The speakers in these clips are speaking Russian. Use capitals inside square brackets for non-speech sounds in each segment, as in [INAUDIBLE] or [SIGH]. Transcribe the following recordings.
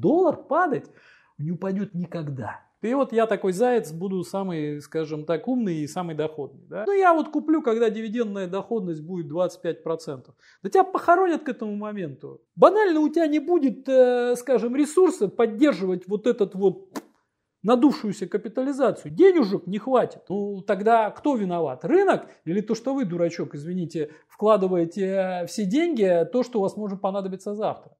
доллар падать не упадет никогда. И вот я такой заяц буду самый, скажем так, умный и самый доходный. Да? Ну я вот куплю, когда дивидендная доходность будет 25%. Да тебя похоронят к этому моменту. Банально у тебя не будет, э, скажем, ресурса поддерживать вот этот вот надувшуюся капитализацию. Денежек не хватит. Ну тогда кто виноват? Рынок или то, что вы, дурачок, извините, вкладываете э, все деньги, то, что у вас может понадобиться завтра?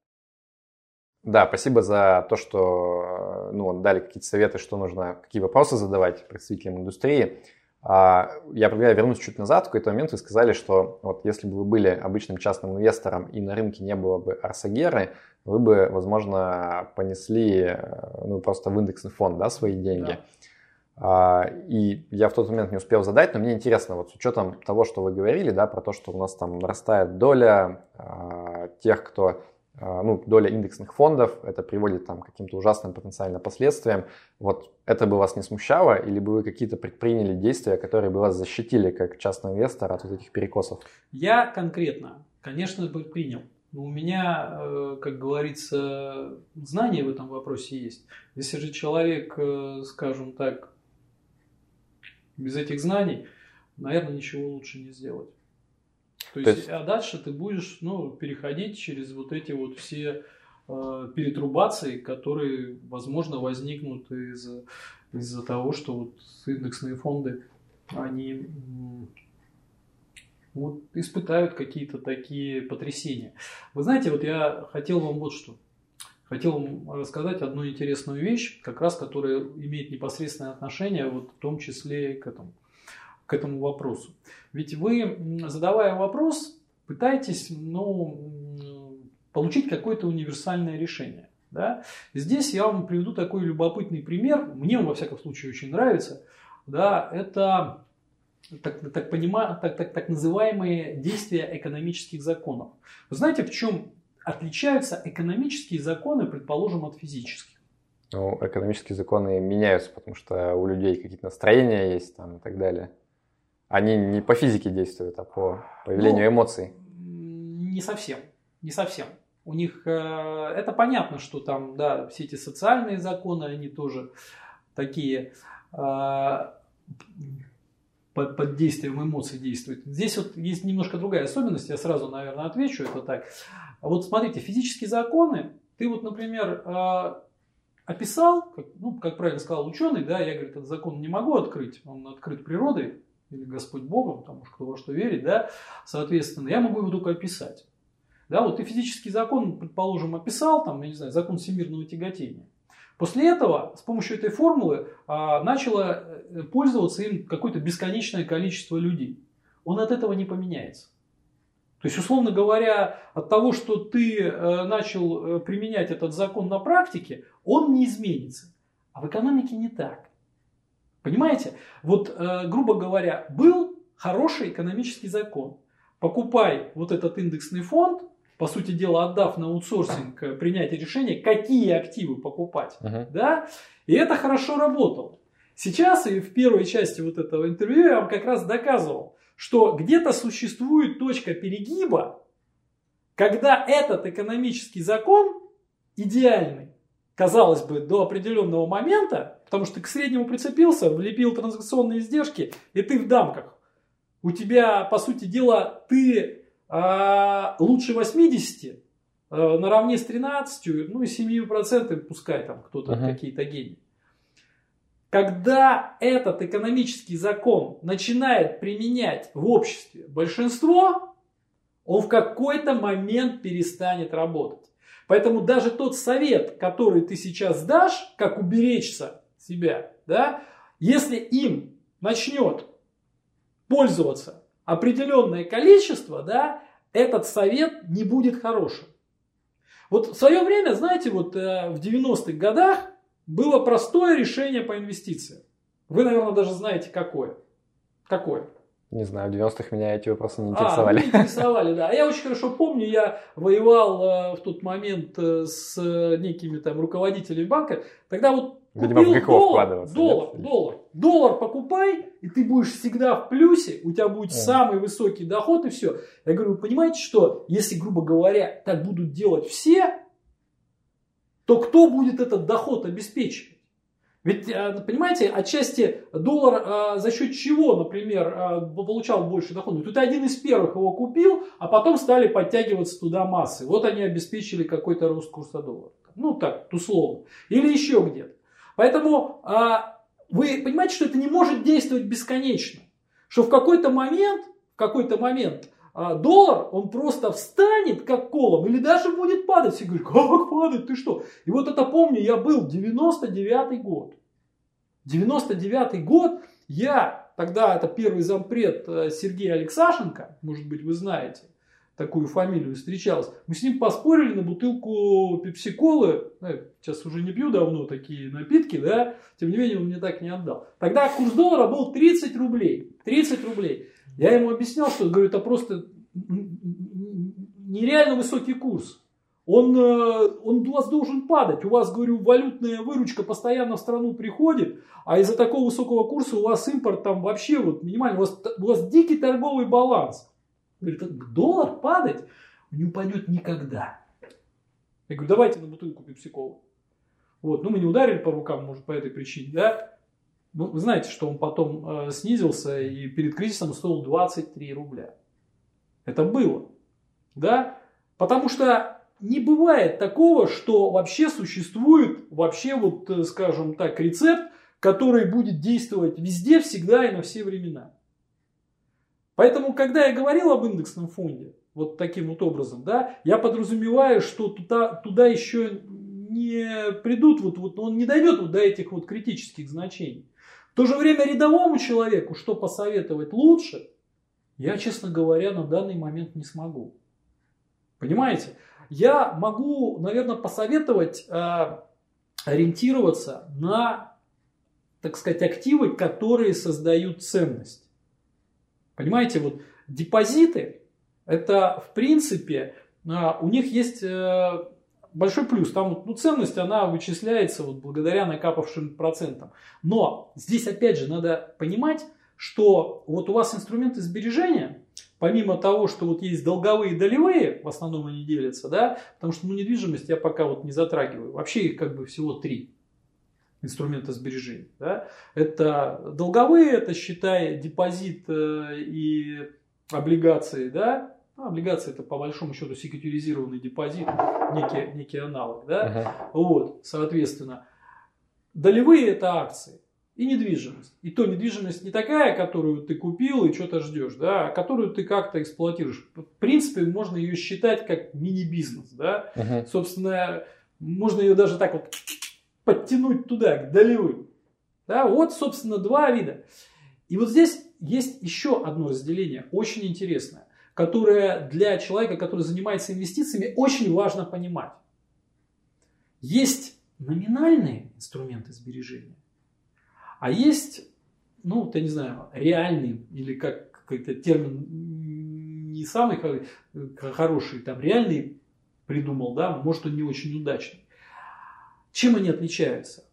Да, спасибо за то, что ну, дали какие-то советы, что нужно, какие вопросы задавать представителям индустрии. А, я предлагаю вернуться чуть назад. В какой-то момент вы сказали, что вот если бы вы были обычным частным инвестором и на рынке не было бы Арсагеры, вы бы, возможно, понесли ну, просто в индексный фонд да, свои деньги. Да. И я в тот момент не успел задать, но мне интересно, вот с учетом того, что вы говорили, да, про то, что у нас там нарастает доля а, тех, кто а, ну, доля индексных фондов, это приводит там, к каким-то ужасным потенциально последствиям. Вот это бы вас не смущало, или бы вы какие-то предприняли действия, которые бы вас защитили как частный инвестор от вот этих перекосов? Я конкретно, конечно, бы принял. Но у меня, э, как говорится, знания в этом вопросе есть. Если же человек, э, скажем так, без этих знаний, наверное, ничего лучше не сделать. То, То есть, есть, а дальше ты будешь ну, переходить через вот эти вот все э, перетрубации, которые, возможно, возникнут из, из-за того, что вот индексные фонды, они вот, испытают какие-то такие потрясения. Вы знаете, вот я хотел вам вот что. Хотел вам рассказать одну интересную вещь, как раз которая имеет непосредственное отношение, вот в том числе к этому к этому вопросу. Ведь вы, задавая вопрос, пытаетесь ну, получить какое-то универсальное решение. Да? Здесь я вам приведу такой любопытный пример, мне он во всяком случае очень нравится. Да, это так, так, понима, так, так, так называемые действия экономических законов. Вы знаете, в чем отличаются экономические законы, предположим, от физических? Ну, экономические законы меняются, потому что у людей какие-то настроения есть там и так далее. Они не по физике действуют, а по появлению ну, эмоций. Не совсем. Не совсем. У них э, это понятно, что там, да, все эти социальные законы, они тоже такие э, под, под действием эмоций действуют. Здесь вот есть немножко другая особенность, я сразу, наверное, отвечу это так. Вот смотрите, физические законы, ты вот, например, э, описал, как, ну, как правильно сказал ученый, да, я, говорит, этот закон не могу открыть, он открыт природой, или Господь Богом, потому что кто во что верит, да, соответственно, я могу его только описать. Да, вот ты физический закон, предположим, описал, там, я не знаю, закон всемирного тяготения. После этого с помощью этой формулы а, начало э, пользоваться им какое-то бесконечное количество людей. Он от этого не поменяется. То есть, условно говоря, от того, что ты э, начал э, применять этот закон на практике, он не изменится. А в экономике не так. Понимаете? Вот, э, грубо говоря, был хороший экономический закон. Покупай вот этот индексный фонд, по сути дела, отдав на аутсорсинг э, принятие решения, какие активы покупать. Uh-huh. Да? И это хорошо работало. Сейчас и в первой части вот этого интервью я вам как раз доказывал, что где-то существует точка перегиба, когда этот экономический закон идеальный, казалось бы, до определенного момента, Потому что ты к среднему прицепился, влепил транзакционные издержки, и ты в дамках. У тебя, по сути дела, ты а, лучше 80, а, наравне с 13, ну и 7%, пускай там кто-то uh-huh. какие-то гении. Когда этот экономический закон начинает применять в обществе большинство, он в какой-то момент перестанет работать. Поэтому даже тот совет, который ты сейчас дашь, как уберечься себя, да, если им начнет пользоваться определенное количество, да, этот совет не будет хорошим. Вот в свое время, знаете, вот э, в 90-х годах было простое решение по инвестициям. Вы, наверное, даже знаете, какое. Какое? Не знаю, в 90-х меня эти вопросы не интересовали. А, не интересовали, да. Я очень хорошо помню, я воевал э, в тот момент э, с некими там руководителями банка. Тогда вот Видимо, в грехов доллар, вкладываться. Доллар, нет? доллар. Доллар покупай, и ты будешь всегда в плюсе, у тебя будет а. самый высокий доход и все. Я говорю, вы понимаете, что если, грубо говоря, так будут делать все, то кто будет этот доход обеспечивать? Ведь, э, понимаете, отчасти доллар э, за счет чего, например, э, получал больше дохода? Тут один из первых его купил, а потом стали подтягиваться туда массы. Вот они обеспечили какой-то рост курса доллара. Ну так, условно. Или еще где-то. Поэтому вы понимаете, что это не может действовать бесконечно. Что в какой-то момент, в какой-то момент доллар, он просто встанет как колом или даже будет падать. Все говорят, как падать, ты что? И вот это помню, я был 99 год. 99 год, я, тогда это первый зампред э, Сергей Алексашенко, может быть вы знаете, такую фамилию встречался. Мы с ним поспорили на бутылку пепси-колы. Ну, сейчас уже не пью давно такие напитки, да. Тем не менее, он мне так не отдал. Тогда курс доллара был 30 рублей. 30 рублей. Я ему объяснял, что говорю, это просто нереально высокий курс он, э, он у вас должен падать. У вас, говорю, валютная выручка постоянно в страну приходит, а из-за такого высокого курса у вас импорт там вообще вот минимальный. У вас, у вас дикий торговый баланс. Говорит, доллар падать не упадет никогда. Я говорю, давайте на бутылку пепсикола. Вот, ну мы не ударили по рукам, может, по этой причине, да? Ну, вы знаете, что он потом э, снизился и перед кризисом стоил 23 рубля. Это было, да? Потому что не бывает такого, что вообще существует, вообще вот, э, скажем так, рецепт, который будет действовать везде, всегда и на все времена. Поэтому, когда я говорил об индексном фонде, вот таким вот образом, да, я подразумеваю, что туда, туда еще не придут, вот, вот он не дойдет вот до этих вот критических значений. То же время рядовому человеку, что посоветовать лучше, я, честно говоря, на данный момент не смогу. Понимаете? я могу, наверное, посоветовать э, ориентироваться на, так сказать, активы, которые создают ценность. Понимаете, вот депозиты, это в принципе, э, у них есть э, большой плюс. Там ну, ценность, она вычисляется вот благодаря накапавшим процентам. Но здесь опять же надо понимать, что вот у вас инструменты сбережения, помимо того, что вот есть долговые и долевые, в основном они делятся, да, потому что ну, недвижимость я пока вот не затрагиваю. Вообще их как бы всего три инструмента сбережения. Да? Это долговые, это считай депозит э, и облигации, да, ну, облигации это по большому счету секьюризированный депозит, некий, некий аналог, да, uh-huh. вот, соответственно. Долевые это акции и недвижимость. И то недвижимость не такая, которую ты купил и что-то ждешь, да, а которую ты как-то эксплуатируешь. В принципе, можно ее считать как мини-бизнес. Да? Uh-huh. Собственно, можно ее даже так вот подтянуть туда, к долевым. Да? Вот, собственно, два вида. И вот здесь есть еще одно разделение, очень интересное, которое для человека, который занимается инвестициями, очень важно понимать. Есть номинальные инструменты сбережения, а есть, ну, я не знаю, реальный, или как какой-то термин не самый хороший, там реальный придумал, да, может он не очень удачный. Чем они отличаются?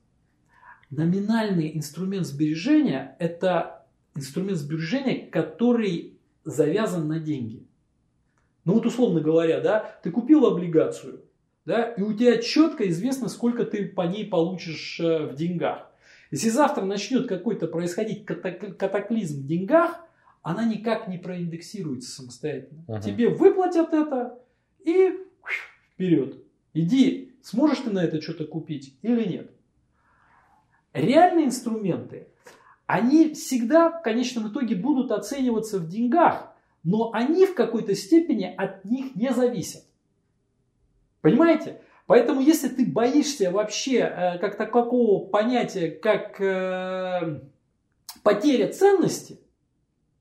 Номинальный инструмент сбережения – это инструмент сбережения, который завязан на деньги. Ну вот условно говоря, да, ты купил облигацию, да, и у тебя четко известно, сколько ты по ней получишь э, в деньгах. Если завтра начнет какой-то происходить катаклизм в деньгах, она никак не проиндексируется самостоятельно. Ага. Тебе выплатят это и вперед. Иди, сможешь ты на это что-то купить или нет. Реальные инструменты, они всегда в конечном итоге будут оцениваться в деньгах, но они в какой-то степени от них не зависят. Понимаете? Поэтому, если ты боишься вообще э, как такого понятия, как э, потеря ценности,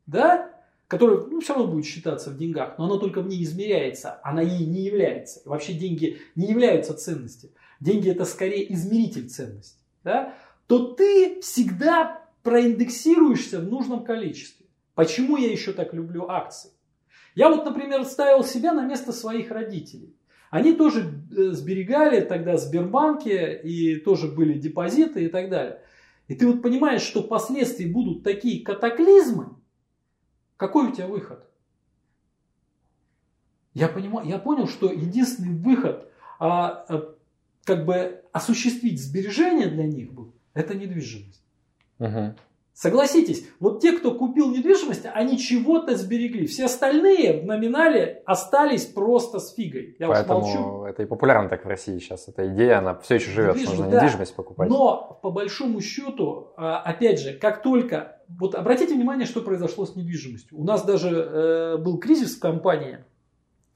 да, которое ну, все равно будет считаться в деньгах, но оно только в ней измеряется, она ей не является. И вообще деньги не являются ценностью. Деньги это скорее измеритель ценности. Да? То ты всегда проиндексируешься в нужном количестве. Почему я еще так люблю акции? Я вот, например, ставил себя на место своих родителей. Они тоже э, сберегали тогда в Сбербанке и тоже были депозиты и так далее. И ты вот понимаешь, что впоследствии будут такие катаклизмы, какой у тебя выход? Я, понимаю, я понял, что единственный выход а, а, как бы осуществить сбережения для них был, это недвижимость. Угу. Согласитесь, вот те, кто купил недвижимость, они чего-то сберегли. Все остальные в номинале остались просто с фигой. Я Поэтому молчу. это и популярно так в России сейчас. Эта идея, она все еще живет, недвижимость, нужно да. недвижимость покупать. Но по большому счету, а, опять же, как только... Вот обратите внимание, что произошло с недвижимостью. У нас даже э, был кризис в компании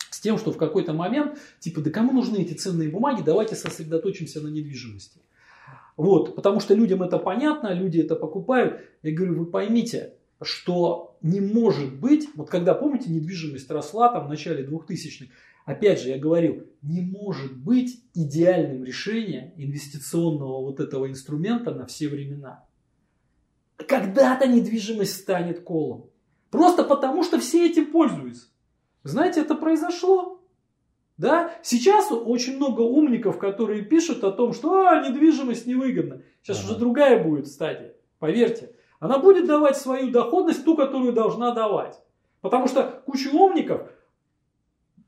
с тем, что в какой-то момент, типа, да кому нужны эти ценные бумаги, давайте сосредоточимся на недвижимости. Вот, потому что людям это понятно, люди это покупают. Я говорю, вы поймите, что не может быть, вот когда, помните, недвижимость росла там в начале 2000-х, опять же, я говорил, не может быть идеальным решением инвестиционного вот этого инструмента на все времена. Когда-то недвижимость станет колом. Просто потому, что все этим пользуются. Знаете, это произошло. Да? Сейчас очень много умников, которые пишут о том, что а, недвижимость невыгодна. Сейчас ага. уже другая будет стадия, поверьте. Она будет давать свою доходность, ту, которую должна давать. Потому что куча умников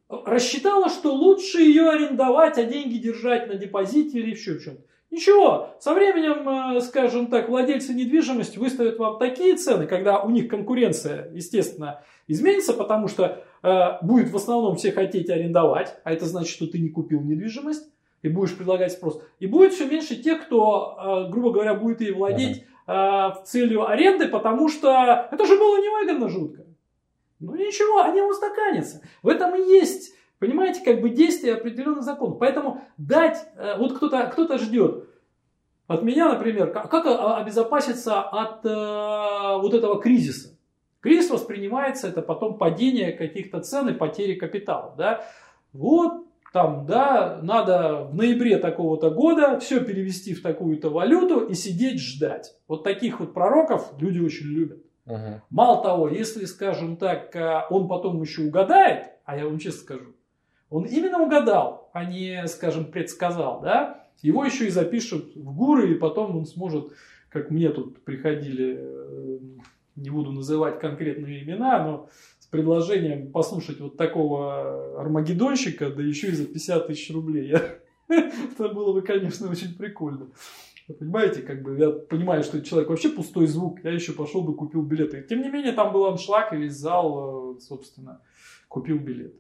рассчитала, что лучше ее арендовать, а деньги держать на депозите или еще в чем-то. Ничего, со временем, э, скажем так, владельцы недвижимости выставят вам такие цены, когда у них конкуренция, естественно, изменится, потому что будет в основном все хотеть арендовать, а это значит, что ты не купил недвижимость и будешь предлагать спрос. И будет все меньше тех, кто, э, грубо говоря, будет ей владеть э, в целью аренды, потому что это же было невыгодно жутко. Ну ничего, они устаканятся. В этом и есть Понимаете, как бы действие определенных законов. Поэтому дать, э, вот кто-то кто ждет от меня, например, как, как обезопаситься от э, вот этого кризиса. Кризис воспринимается, это потом падение каких-то цен и потери капитала. Да? Вот там, да, надо в ноябре такого-то года все перевести в такую-то валюту и сидеть ждать. Вот таких вот пророков люди очень любят. Угу. Мало того, если, скажем так, э, он потом еще угадает, а я вам честно скажу, он именно угадал, а не, скажем, предсказал, да? Его еще и запишут в гуры, и потом он сможет, как мне тут приходили, э, не буду называть конкретные имена, но с предложением послушать вот такого армагеддонщика, да еще и за 50 тысяч рублей. [LAUGHS] Это было бы, конечно, очень прикольно. Понимаете, как бы я понимаю, что человек вообще пустой звук, я еще пошел бы купил билеты. Тем не менее, там был аншлаг, и весь зал, э, собственно, купил билет.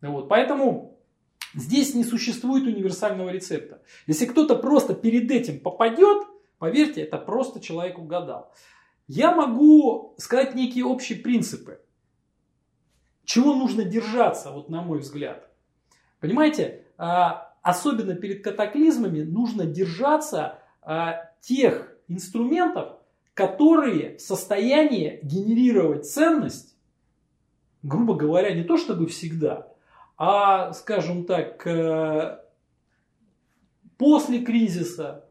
Вот. Поэтому здесь не существует универсального рецепта. Если кто-то просто перед этим попадет, поверьте, это просто человек угадал. Я могу сказать некие общие принципы. Чего нужно держаться, вот на мой взгляд. Понимаете, а, особенно перед катаклизмами нужно держаться а, тех инструментов, которые в состоянии генерировать ценность, грубо говоря, не то чтобы всегда, а, скажем так, после кризиса,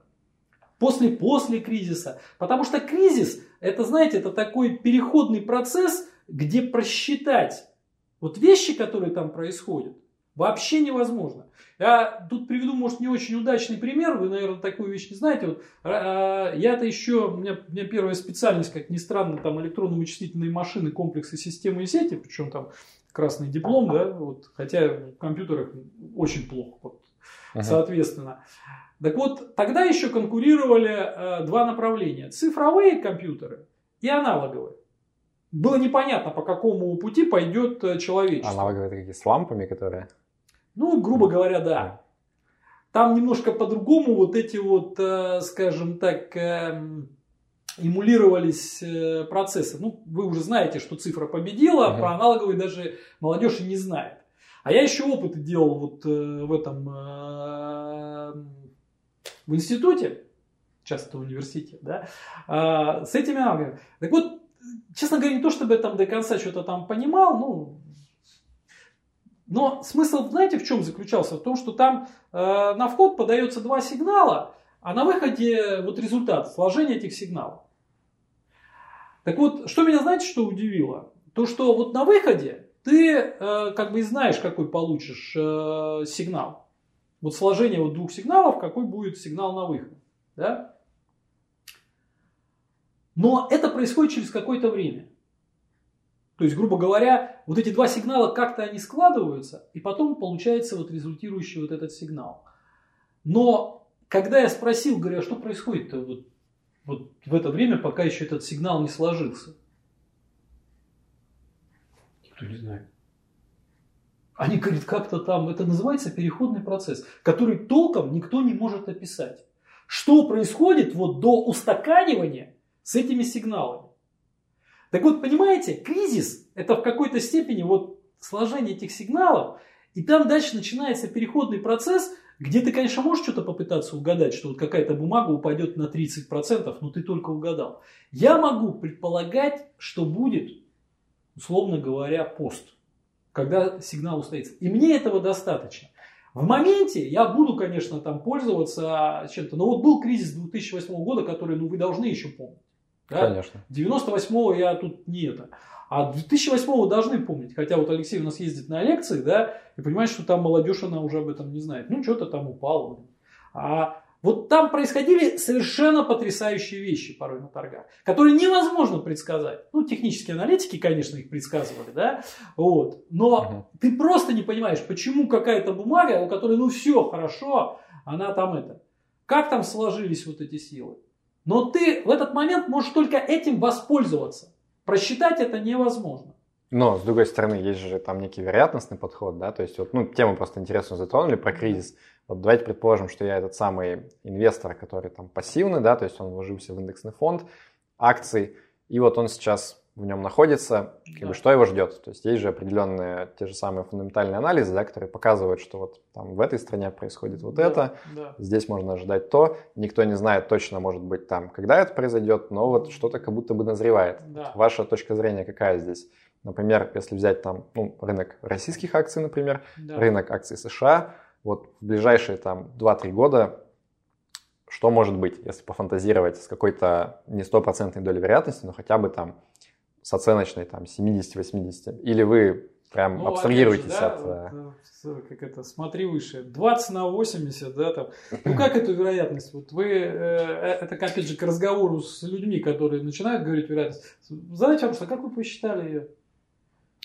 после-после кризиса. Потому что кризис, это, знаете, это такой переходный процесс, где просчитать вот вещи, которые там происходят, вообще невозможно. Я тут приведу, может, не очень удачный пример, вы, наверное, такую вещь не знаете. Вот, э, я-то еще, у меня, у меня первая специальность, как ни странно, там электронно-вычислительные машины, комплексы системы и сети, причем там красный диплом, да, вот, хотя в компьютерах очень плохо, вот, ага. соответственно. Так вот, тогда еще конкурировали э, два направления. Цифровые компьютеры и аналоговые. Было непонятно, по какому пути пойдет э, человечество. Аналоговые это какие, с лампами, которые? Ну, грубо говоря, да. Там немножко по-другому вот эти вот, э, скажем так, эм, эмулировались э, процессы. Ну, вы уже знаете, что цифра победила, uh-huh. про аналоговые даже молодежь и не знает. А я еще опыты делал вот э, в этом э, в институте, часто в университете, да, а, с этими аналогами. Так вот, честно говоря, не то чтобы я там до конца что-то там понимал, ну, но смысл, знаете, в чем заключался? В том, что там на вход подается два сигнала, а на выходе вот результат, сложение этих сигналов. Так вот, что меня, знаете, что удивило? То, что вот на выходе ты э, как бы знаешь, какой получишь э, сигнал. Вот сложение вот двух сигналов, какой будет сигнал на выход. Да? Но это происходит через какое-то время. То есть, грубо говоря, вот эти два сигнала как-то они складываются, и потом получается вот результирующий вот этот сигнал. Но когда я спросил, говорю, а что происходит вот, вот в это время, пока еще этот сигнал не сложился? Никто не знает. Они говорят, как-то там, это называется переходный процесс, который толком никто не может описать. Что происходит вот до устаканивания с этими сигналами? Так вот, понимаете, кризис – это в какой-то степени вот сложение этих сигналов, и там дальше начинается переходный процесс, где ты, конечно, можешь что-то попытаться угадать, что вот какая-то бумага упадет на 30%, но ты только угадал. Я могу предполагать, что будет, условно говоря, пост когда сигнал устоится. И мне этого достаточно. В моменте я буду, конечно, там пользоваться чем-то. Но вот был кризис 2008 года, который ну, вы должны еще помнить. Да? Конечно. 98 я тут не это. А 2008 должны помнить. Хотя вот Алексей у нас ездит на лекции, да, и понимает, что там молодежь, она уже об этом не знает. Ну, что-то там упало. А вот там происходили совершенно потрясающие вещи порой на торгах, которые невозможно предсказать. Ну, технические аналитики, конечно, их предсказывали, да, вот. Но угу. ты просто не понимаешь, почему какая-то бумага, у которой, ну, все хорошо, она там это. Как там сложились вот эти силы? Но ты в этот момент можешь только этим воспользоваться. Просчитать это невозможно. Но, с другой стороны, есть же там некий вероятностный подход, да, то есть вот, ну, тему просто интересно затронули про кризис. Вот давайте предположим, что я этот самый инвестор, который там пассивный, да, то есть он вложился в индексный фонд акций, и вот он сейчас в нем находится, как да. бы что его ждет. То есть есть же определенные те же самые фундаментальные анализы, да, которые показывают, что вот там в этой стране происходит вот да, это, да. здесь можно ожидать то, никто не знает точно, может быть, там, когда это произойдет, но вот что-то как будто бы назревает. Да. Ваша точка зрения какая здесь? Например, если взять там ну, рынок российских акций, например, да. рынок акций США, вот в ближайшие там 2-3 года что может быть, если пофантазировать с какой-то не стопроцентной долей вероятности, но хотя бы там с оценочной там 70-80? Или вы прям ну, абстрагируетесь же, да, от... Вот, э, как это, смотри выше, 20 на 80, да, там. Ну, как эту вероятность? Вот вы, э, э это, опять же, к разговору с людьми, которые начинают говорить вероятность. Задайте вопрос, а как вы посчитали ее?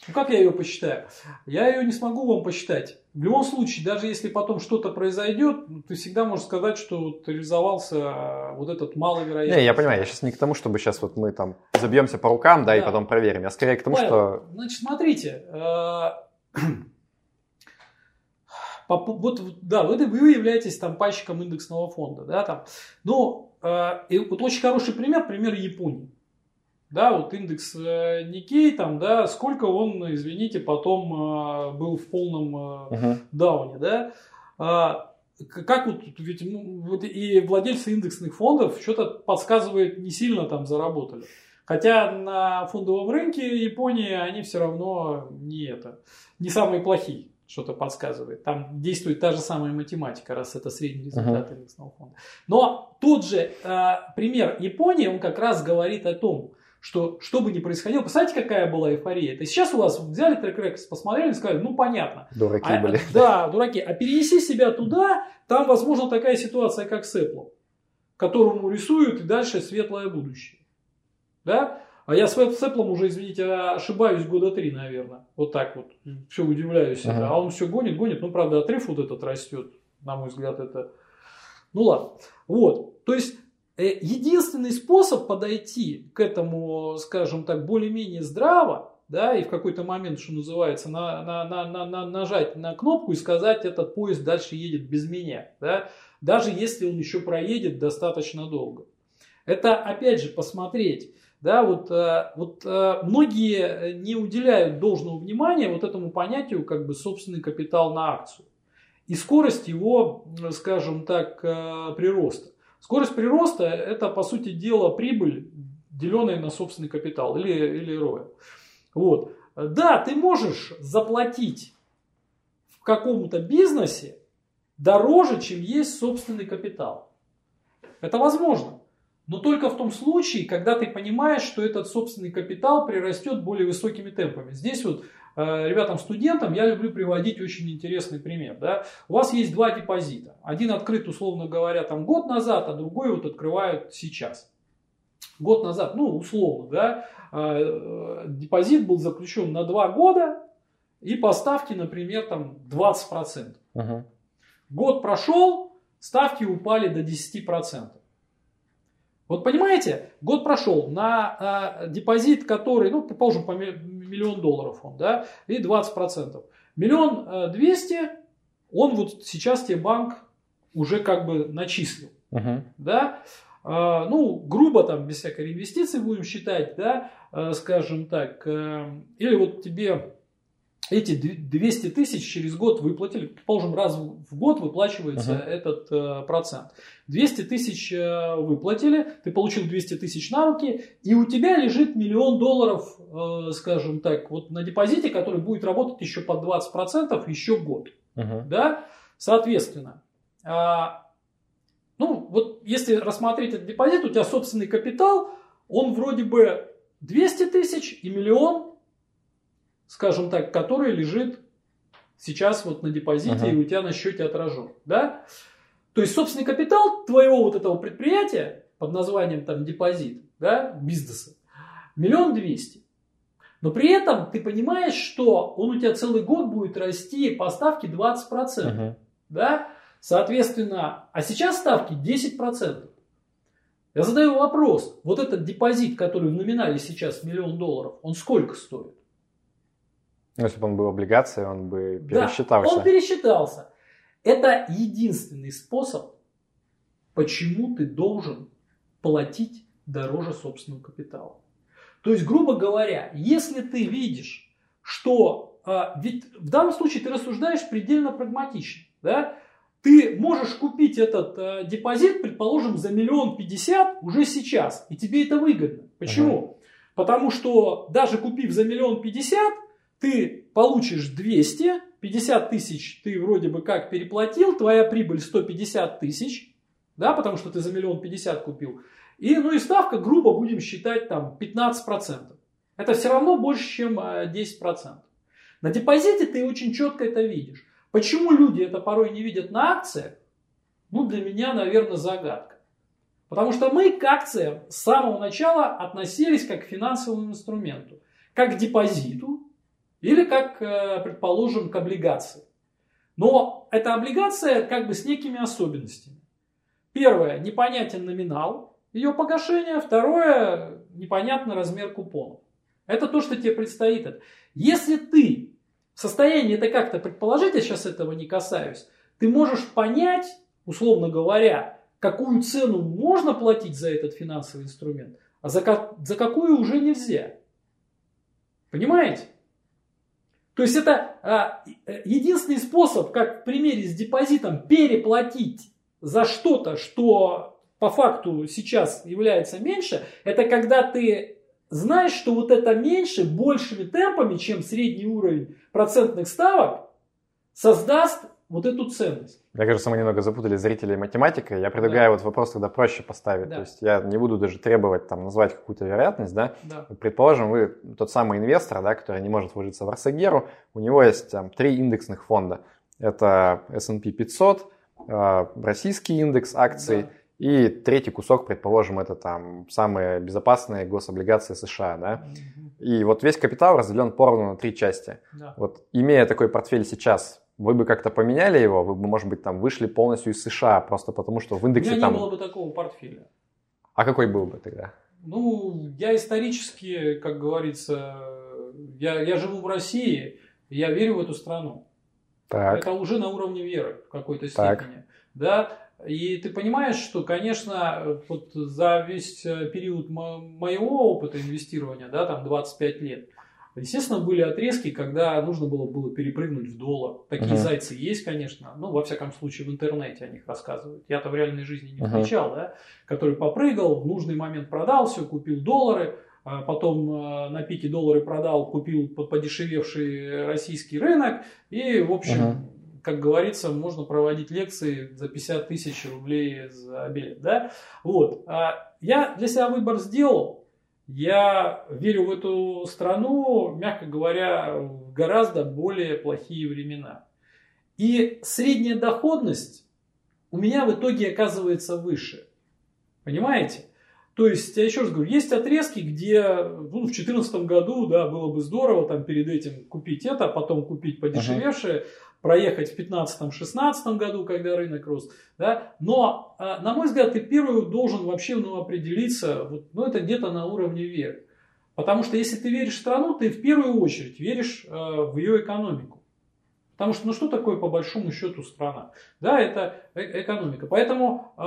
Ну как я ее посчитаю? Я ее не смогу вам посчитать. В любом случае, даже если потом что-то произойдет, ты всегда можешь сказать, что вот реализовался а, вот этот маловероятный. Не, я понимаю, я сейчас не к тому, чтобы сейчас вот мы там забьемся по рукам, да, да. и потом проверим. Я скорее к тому, Павел, что... Значит, смотрите, [CLEARS THROAT] э, вот, да, вы, вы являетесь там пальчиком индексного фонда, да, там. Но э, и вот очень хороший пример, пример Японии. Да, вот индекс э, Никей, там, да, сколько он, извините, потом э, был в полном uh-huh. дауне, да. А, как вот, ведь ну, вот и владельцы индексных фондов что-то подсказывает не сильно там заработали. Хотя на фондовом рынке Японии они все равно не это, не самые плохие, что-то подсказывает. Там действует та же самая математика, раз это средний результат uh-huh. индексного фонда. Но тот же э, пример Японии, он как раз говорит о том, что что бы ни происходило, представляете, какая была эйфория? Это сейчас у вас взяли трек рекс, посмотрели и сказали, ну понятно. Дураки а, были. [LAUGHS] Да, дураки. А перенеси себя туда, там возможно такая ситуация, как с Apple, которому рисуют и дальше светлое будущее. Да? А я с Apple уже, извините, ошибаюсь года три, наверное. Вот так вот. Все удивляюсь. Uh-huh. А он все гонит, гонит. Ну, правда, отрыв вот этот растет. На мой взгляд, это... Ну, ладно. Вот. То есть, единственный способ подойти к этому, скажем так, более-менее здраво, да, и в какой-то момент, что называется, на, на, на, на, на, нажать на кнопку и сказать, этот поезд дальше едет без меня, да, даже если он еще проедет достаточно долго. Это, опять же, посмотреть, да, вот, э, вот э, многие не уделяют должного внимания вот этому понятию, как бы, собственный капитал на акцию и скорость его, скажем так, прироста. Скорость прироста – это, по сути дела, прибыль, деленная на собственный капитал или, или ROE. Вот. Да, ты можешь заплатить в каком-то бизнесе дороже, чем есть собственный капитал. Это возможно. Но только в том случае, когда ты понимаешь, что этот собственный капитал прирастет более высокими темпами. Здесь вот ребятам-студентам я люблю приводить очень интересный пример. Да? У вас есть два депозита. Один открыт, условно говоря, там год назад, а другой вот открывают сейчас. Год назад, ну, условно, да, э, депозит был заключен на два года и поставки, например, там 20%. Угу. Год прошел, ставки упали до 10%. Вот понимаете, год прошел на э, депозит, который, ну, предположим, по миллион долларов он, да, и 20%. Миллион двести, он вот сейчас тебе банк уже как бы начислил, uh-huh. да, э, ну, грубо там, без всякой реинвестиции будем считать, да, э, скажем так, э, или вот тебе эти 200 тысяч через год выплатили, предположим, раз в год выплачивается uh-huh. этот э, процент. 200 тысяч э, выплатили, ты получил 200 тысяч на руки, и у тебя лежит миллион долларов, э, скажем так, вот на депозите, который будет работать еще под 20% еще год. Uh-huh. Да? Соответственно, э, ну вот если рассмотреть этот депозит, у тебя собственный капитал, он вроде бы 200 тысяч и миллион скажем так, который лежит сейчас вот на депозите uh-huh. и у тебя на счете отражен. Да? То есть собственный капитал твоего вот этого предприятия под названием там депозит, да, бизнеса, миллион двести. Но при этом ты понимаешь, что он у тебя целый год будет расти по ставке 20%. Uh-huh. Да? Соответственно, а сейчас ставки 10%. Я задаю вопрос, вот этот депозит, который в номинале сейчас миллион долларов, он сколько стоит? Ну, если бы он был облигацией, он бы пересчитался. Да, он пересчитался. Это единственный способ, почему ты должен платить дороже собственного капитала. То есть, грубо говоря, если ты видишь, что а, ведь в данном случае ты рассуждаешь предельно прагматично, да? ты можешь купить этот а, депозит, предположим, за миллион пятьдесят уже сейчас, и тебе это выгодно. Почему? Угу. Потому что даже купив за миллион пятьдесят, ты получишь 200, 50 тысяч ты вроде бы как переплатил, твоя прибыль 150 тысяч, да, потому что ты за миллион пятьдесят купил. И, ну и ставка, грубо будем считать, там 15%. Это все равно больше, чем 10%. А, на депозите ты очень четко это видишь. Почему люди это порой не видят на акциях? Ну, для меня, наверное, загадка. Потому что мы к акциям с самого начала относились как к финансовому инструменту. Как к депозиту, или как, э, предположим, к облигации. Но эта облигация как бы с некими особенностями. Первое, непонятен номинал ее погашения. Второе, непонятный размер купона. Это то, что тебе предстоит. Если ты в состоянии это как-то предположить, я сейчас этого не касаюсь, ты можешь понять, условно говоря, какую цену можно платить за этот финансовый инструмент, а за, как, за какую уже нельзя. Понимаете? То есть это а, э, единственный способ, как в примере с депозитом, переплатить за что-то, что по факту сейчас является меньше, это когда ты знаешь, что вот это меньше большими темпами, чем средний уровень процентных ставок, создаст вот эту ценность. Мне кажется, мы немного запутали зрителей математикой. Я предлагаю да. вот вопрос тогда проще поставить. Да. То есть я не буду даже требовать там назвать какую-то вероятность, да? да. Предположим, вы тот самый инвестор, да, который не может вложиться в Арсагеру, у него есть там три индексных фонда. Это S&P 500, э, российский индекс акций да. и третий кусок, предположим, это там самые безопасные гособлигации США, да? И вот весь капитал разделен поровну на три части. Да. Вот имея такой портфель сейчас, вы бы как-то поменяли его, вы бы, может быть, там вышли полностью из США, просто потому что в индексе У меня там... не было бы такого портфеля. А какой был бы тогда? Ну, я исторически, как говорится, я, я живу в России, я верю в эту страну. Так. Это уже на уровне веры в какой-то степени. Так. Да? И ты понимаешь, что, конечно, вот за весь период моего опыта инвестирования, да, там 25 лет, Естественно, были отрезки, когда нужно было, было перепрыгнуть в доллар. Такие uh-huh. зайцы есть, конечно. Ну, во всяком случае, в интернете о них рассказывают. Я-то в реальной жизни не встречал, uh-huh. да. Который попрыгал, в нужный момент продал все, купил доллары. А потом а, на пике доллары продал, купил подешевевший российский рынок. И, в общем, uh-huh. как говорится, можно проводить лекции за 50 тысяч рублей за билет, да. Вот. А я для себя выбор сделал. Я верю в эту страну, мягко говоря, в гораздо более плохие времена. И средняя доходность у меня в итоге оказывается выше. Понимаете? То есть, я еще раз говорю, есть отрезки, где ну, в 2014 году да, было бы здорово там перед этим купить это, а потом купить подешевевшее. Проехать в 2015-2016 году, когда рынок рос. Да? Но, э, на мой взгляд, ты первый должен вообще ну, определиться, вот, ну это где-то на уровне веры. Потому что если ты веришь в страну, ты в первую очередь веришь э, в ее экономику. Потому что, ну что такое по большому счету страна? Да, это э экономика. Поэтому э,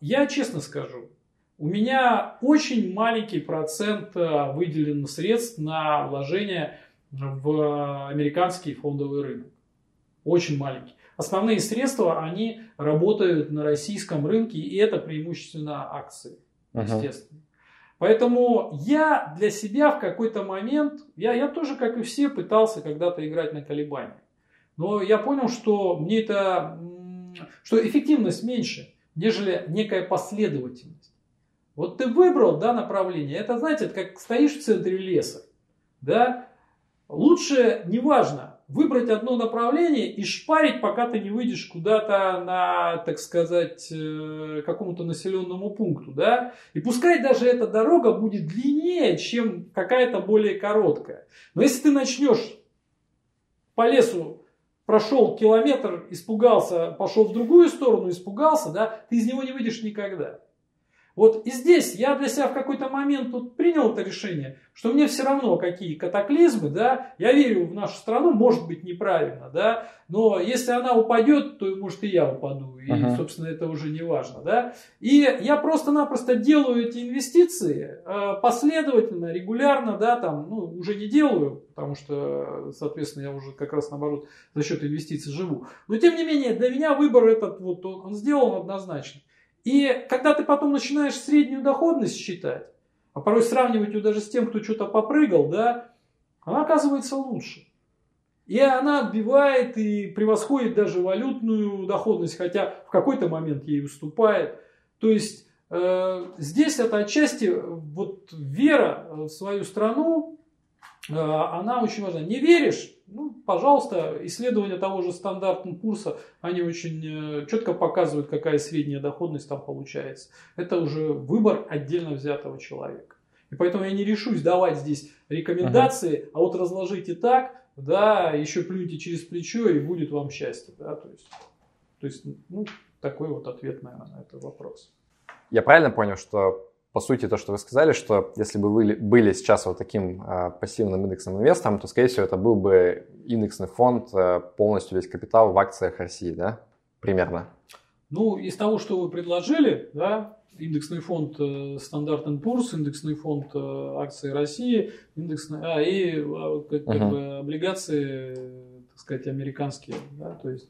я честно скажу, у меня очень маленький процент э, выделен средств на вложение в американский фондовый рынок. Очень маленький. Основные средства, они работают на российском рынке, и это преимущественно акции, естественно. Uh-huh. Поэтому я для себя в какой-то момент, я, я тоже, как и все, пытался когда-то играть на колебания. Но я понял, что мне это, что эффективность меньше, нежели некая последовательность. Вот ты выбрал да, направление, это, знаете, это как стоишь в центре леса. Да? Лучше, неважно, выбрать одно направление и шпарить, пока ты не выйдешь куда-то на, так сказать, э, какому-то населенному пункту, да, и пускай даже эта дорога будет длиннее, чем какая-то более короткая. Но если ты начнешь по лесу прошел километр, испугался, пошел в другую сторону, испугался, да, ты из него не выйдешь никогда. Вот и здесь я для себя в какой-то момент тут принял это решение, что мне все равно какие катаклизмы, да, я верю в нашу страну, может быть неправильно, да, но если она упадет, то может и я упаду, и, uh-huh. собственно, это уже не важно, да. И я просто-напросто делаю эти инвестиции э, последовательно, регулярно, да, там, ну, уже не делаю, потому что, соответственно, я уже как раз наоборот за счет инвестиций живу. Но тем не менее, для меня выбор этот вот он сделан однозначно. И когда ты потом начинаешь среднюю доходность считать, а порой сравнивать ее даже с тем, кто что-то попрыгал, да, она оказывается лучше. И она отбивает и превосходит даже валютную доходность, хотя в какой-то момент ей уступает. То есть э, здесь это отчасти вот вера в свою страну, э, она очень важна. Не веришь, ну, пожалуйста, исследования того же стандартного курса, они очень э, четко показывают, какая средняя доходность там получается. Это уже выбор отдельно взятого человека. И поэтому я не решусь давать здесь рекомендации, ага. а вот разложите так, да, еще плюньте через плечо и будет вам счастье. Да, то есть, то есть ну, такой вот ответ наверное, на этот вопрос. Я правильно понял, что по сути, то, что вы сказали, что если бы вы были сейчас вот таким э, пассивным индексным инвестором, то, скорее всего, это был бы индексный фонд, э, полностью весь капитал в акциях России, да? Примерно. Ну, из того, что вы предложили, да, индексный фонд э, Standard Poor's, индексный фонд э, акций России, индексный, а, и э, как, как uh-huh. бы облигации, так сказать, американские, да, то есть,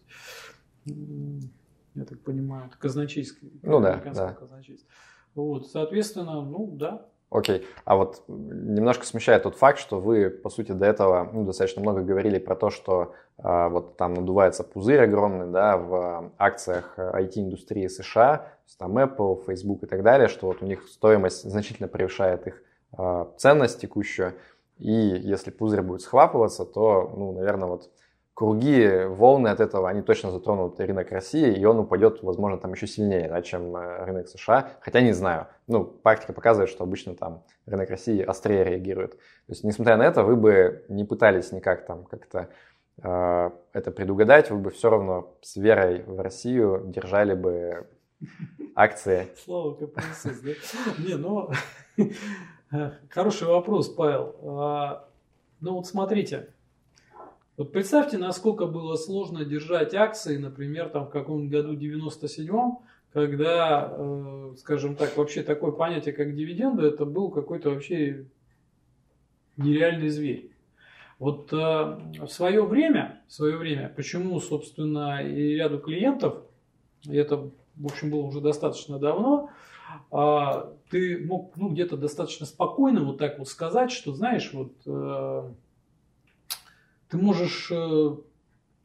я так понимаю, казначейские. Ну да, да. Казначейство. Вот, соответственно, ну да. Окей, а вот немножко смущает тот факт, что вы, по сути, до этого ну, достаточно много говорили про то, что э, вот там надувается пузырь огромный, да, в акциях IT-индустрии США, то есть там Apple, Facebook и так далее, что вот у них стоимость значительно превышает их э, ценность текущую, и если пузырь будет схлапываться, то, ну, наверное, вот круги, волны от этого, они точно затронут рынок России, и он упадет, возможно, там еще сильнее, да, чем э, рынок США. Хотя не знаю. Ну, практика показывает, что обычно там рынок России острее реагирует. То есть, несмотря на это, вы бы не пытались никак там как-то э, это предугадать, вы бы все равно с верой в Россию держали бы акции. Слава КПСС, да? Не, ну, [LAUGHS] хороший вопрос, Павел. А, ну вот смотрите, вот представьте, насколько было сложно держать акции, например, там в каком-нибудь году 97-м, когда, э, скажем так, вообще такое понятие, как дивиденды, это был какой-то вообще нереальный зверь. Вот э, в свое время, в свое время, почему, собственно, и ряду клиентов, и это, в общем, было уже достаточно давно, э, ты мог ну, где-то достаточно спокойно вот так вот сказать, что, знаешь, вот э, ты можешь э,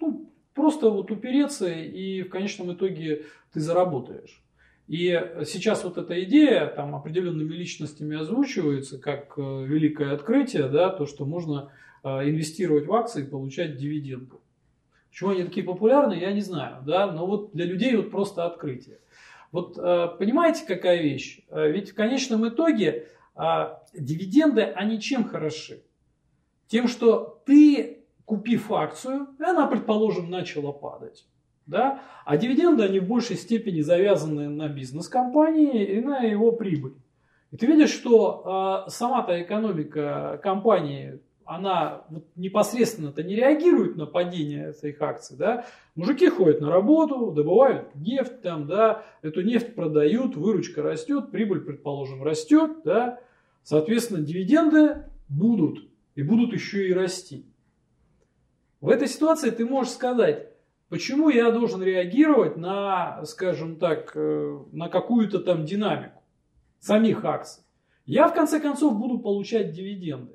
ну, просто вот упереться и в конечном итоге ты заработаешь. И сейчас вот эта идея там определенными личностями озвучивается как э, великое открытие, да, то, что можно э, инвестировать в акции и получать дивиденды. Почему они такие популярны, я не знаю, да, но вот для людей вот просто открытие. Вот понимаете, какая вещь? Ведь в конечном итоге дивиденды, они чем хороши? Тем, что ты купив акцию, и она, предположим, начала падать. Да? А дивиденды, они в большей степени завязаны на бизнес компании и на его прибыль. И ты видишь, что э, сама-то экономика компании, она вот непосредственно-то не реагирует на падение этих акций. Да? Мужики ходят на работу, добывают нефть, там, да, эту нефть продают, выручка растет, прибыль, предположим, растет. Да? Соответственно, дивиденды будут и будут еще и расти. В этой ситуации ты можешь сказать, почему я должен реагировать на, скажем так, э, на какую-то там динамику самих акций. Я в конце концов буду получать дивиденды.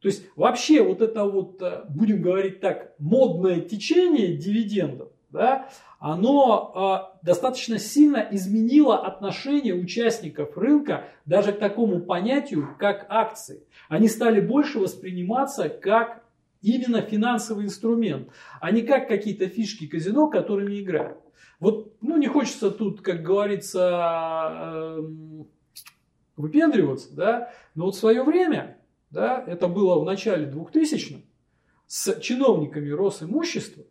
То есть вообще вот это вот, э, будем говорить так, модное течение дивидендов, да, оно э, достаточно сильно изменило отношение участников рынка даже к такому понятию, как акции. Они стали больше восприниматься как именно финансовый инструмент, а не как какие-то фишки казино, которыми играют. Вот, ну, не хочется тут, как говорится, эм, выпендриваться, да, но вот в свое время, да, это было в начале 2000-х, с чиновниками Росимущества,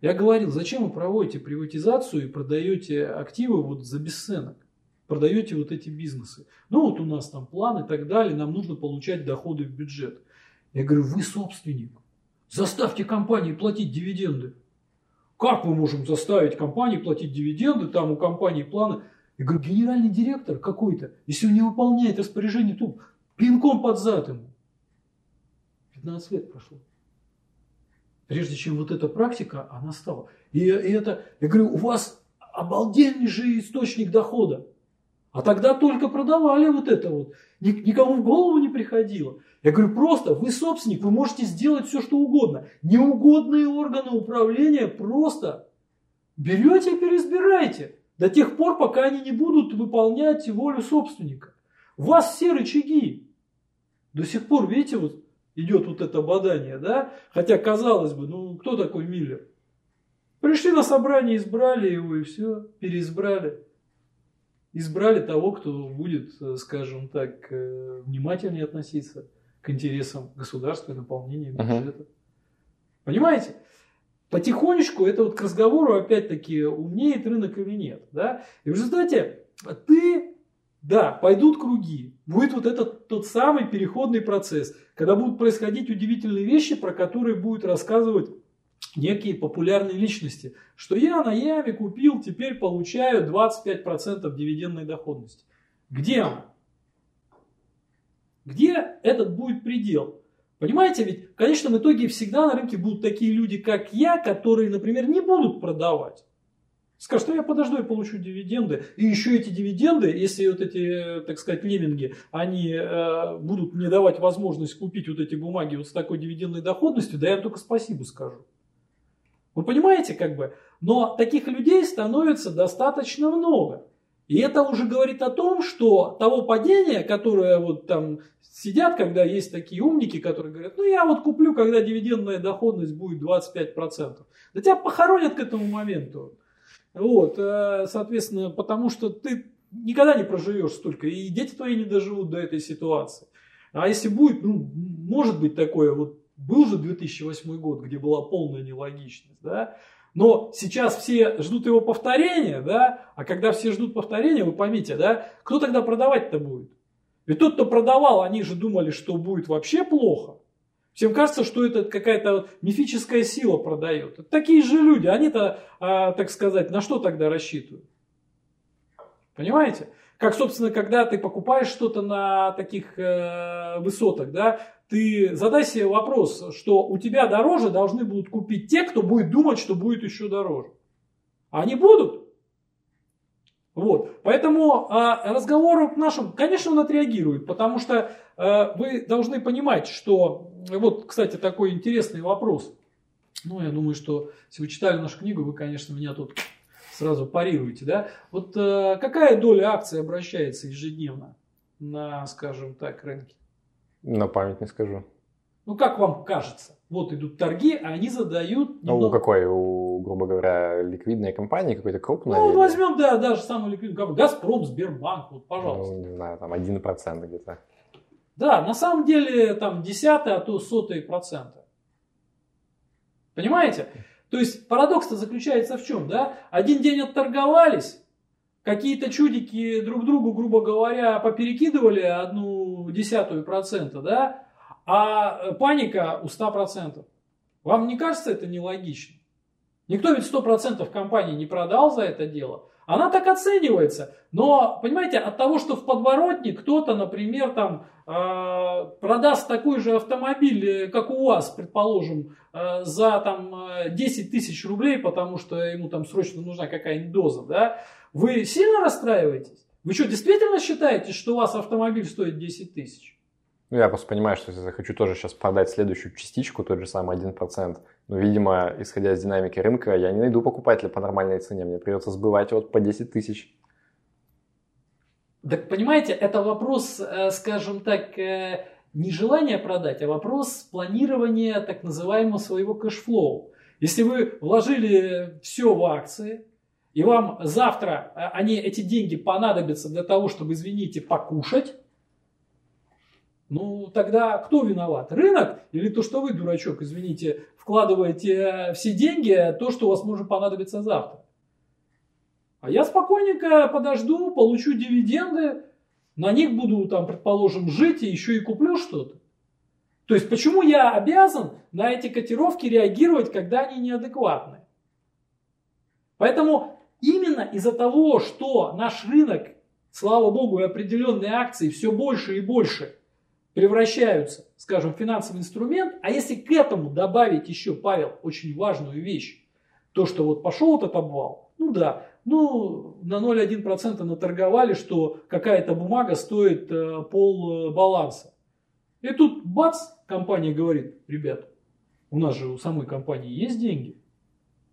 я говорил, зачем вы проводите приватизацию и продаете активы вот за бесценок? Продаете вот эти бизнесы. Ну вот у нас там план и так далее, нам нужно получать доходы в бюджет. Я говорю, вы собственник. Заставьте компании платить дивиденды. Как мы можем заставить компании платить дивиденды? Там у компании планы. Я говорю, генеральный директор какой-то, если он не выполняет распоряжение, то пинком под зад ему. 15 лет прошло. Прежде чем вот эта практика, она стала. И, и это, я говорю, у вас обалденный же источник дохода. А тогда только продавали вот это вот. Никому в голову не приходило. Я говорю, просто вы собственник, вы можете сделать все, что угодно. Неугодные органы управления просто берете и переизбираете. До тех пор, пока они не будут выполнять волю собственника. У вас все рычаги. До сих пор, видите, вот идет вот это бадание, да? Хотя, казалось бы, ну кто такой Миллер? Пришли на собрание, избрали его и все, переизбрали. Избрали того, кто будет, скажем так, э, внимательнее относиться к интересам государства и наполнению бюджета. Uh-huh. Понимаете? Потихонечку это вот к разговору опять-таки умнеет рынок или нет. Да? И в результате ты, да, пойдут круги. Будет вот этот тот самый переходный процесс, когда будут происходить удивительные вещи, про которые будет рассказывать некие популярные личности, что я на Яве купил, теперь получаю 25% дивидендной доходности. Где она? Где этот будет предел? Понимаете, ведь в конечном итоге всегда на рынке будут такие люди, как я, которые, например, не будут продавать. Скажут, что я подожду и получу дивиденды. И еще эти дивиденды, если вот эти, так сказать, лемминги, они э, будут мне давать возможность купить вот эти бумаги вот с такой дивидендной доходностью, да я им только спасибо скажу. Вы понимаете, как бы? Но таких людей становится достаточно много. И это уже говорит о том, что того падения, которое вот там сидят, когда есть такие умники, которые говорят, ну я вот куплю, когда дивидендная доходность будет 25%. Да тебя похоронят к этому моменту. Вот, э, соответственно, потому что ты никогда не проживешь столько, и дети твои не доживут до этой ситуации. А если будет, ну, может быть такое, вот был же 2008 год, где была полная нелогичность, да, но сейчас все ждут его повторения, да, а когда все ждут повторения, вы поймите, да, кто тогда продавать-то будет? Ведь тот, кто продавал, они же думали, что будет вообще плохо. Всем кажется, что это какая-то мифическая сила продает. Такие же люди, они-то, а, так сказать, на что тогда рассчитывают? Понимаете? Как, собственно, когда ты покупаешь что-то на таких э, высотах, да, ты задай себе вопрос, что у тебя дороже должны будут купить те, кто будет думать, что будет еще дороже. А они будут. Вот. Поэтому э, разговору к нашему, конечно, он отреагирует, потому что э, вы должны понимать, что, вот, кстати, такой интересный вопрос. Ну, я думаю, что если вы читали нашу книгу, вы, конечно, меня тут сразу парируете, да? Вот э, какая доля акций обращается ежедневно на, скажем так, рынке? На память не скажу. Ну, как вам кажется? Вот идут торги, а они задают... Немного... Ну, у какой? У, грубо говоря, ликвидной компании какой-то крупной? Ну, или... возьмем, да, даже самую ликвидную компанию. Газпром, Сбербанк, вот, пожалуйста. Ну, не знаю, там 1% где-то. Да, на самом деле там десятые, а то сотые процента. Понимаете? То есть парадокс-то заключается в чем, да? Один день отторговались, какие-то чудики друг другу, грубо говоря, поперекидывали одну десятую процента, да? А паника у 100%. Вам не кажется это нелогично? Никто ведь 100% компании не продал за это дело. Она так оценивается. Но, понимаете, от того, что в подворотне кто-то, например, там э, продаст такой же автомобиль, э, как у вас, предположим, э, за там 10 тысяч рублей, потому что ему там срочно нужна какая-нибудь доза, да, вы сильно расстраиваетесь? Вы что, действительно считаете, что у вас автомобиль стоит 10 тысяч? Ну, я просто понимаю, что если я хочу тоже сейчас продать следующую частичку, тот же самый 1%, но, видимо, исходя из динамики рынка, я не найду покупателя по нормальной цене, мне придется сбывать вот по 10 тысяч. Так понимаете, это вопрос, э, скажем так, э, не желания продать, а вопрос планирования так называемого своего cash flow. Если вы вложили все в акции, и вам завтра э, они, эти деньги понадобятся для того, чтобы, извините, покушать, ну, тогда кто виноват? Рынок или то, что вы, дурачок, извините, вкладываете э, все деньги, то, что у вас может понадобиться завтра? А я спокойненько подожду, получу дивиденды, на них буду, там, предположим, жить и еще и куплю что-то. То есть, почему я обязан на эти котировки реагировать, когда они неадекватны? Поэтому именно из-за того, что наш рынок, слава богу, и определенные акции все больше и больше – превращаются, скажем, в финансовый инструмент, а если к этому добавить еще, Павел, очень важную вещь, то, что вот пошел этот обвал, ну да, ну на 0,1% наторговали, что какая-то бумага стоит э, пол э, баланса. И тут бац, компания говорит, ребят, у нас же у самой компании есть деньги,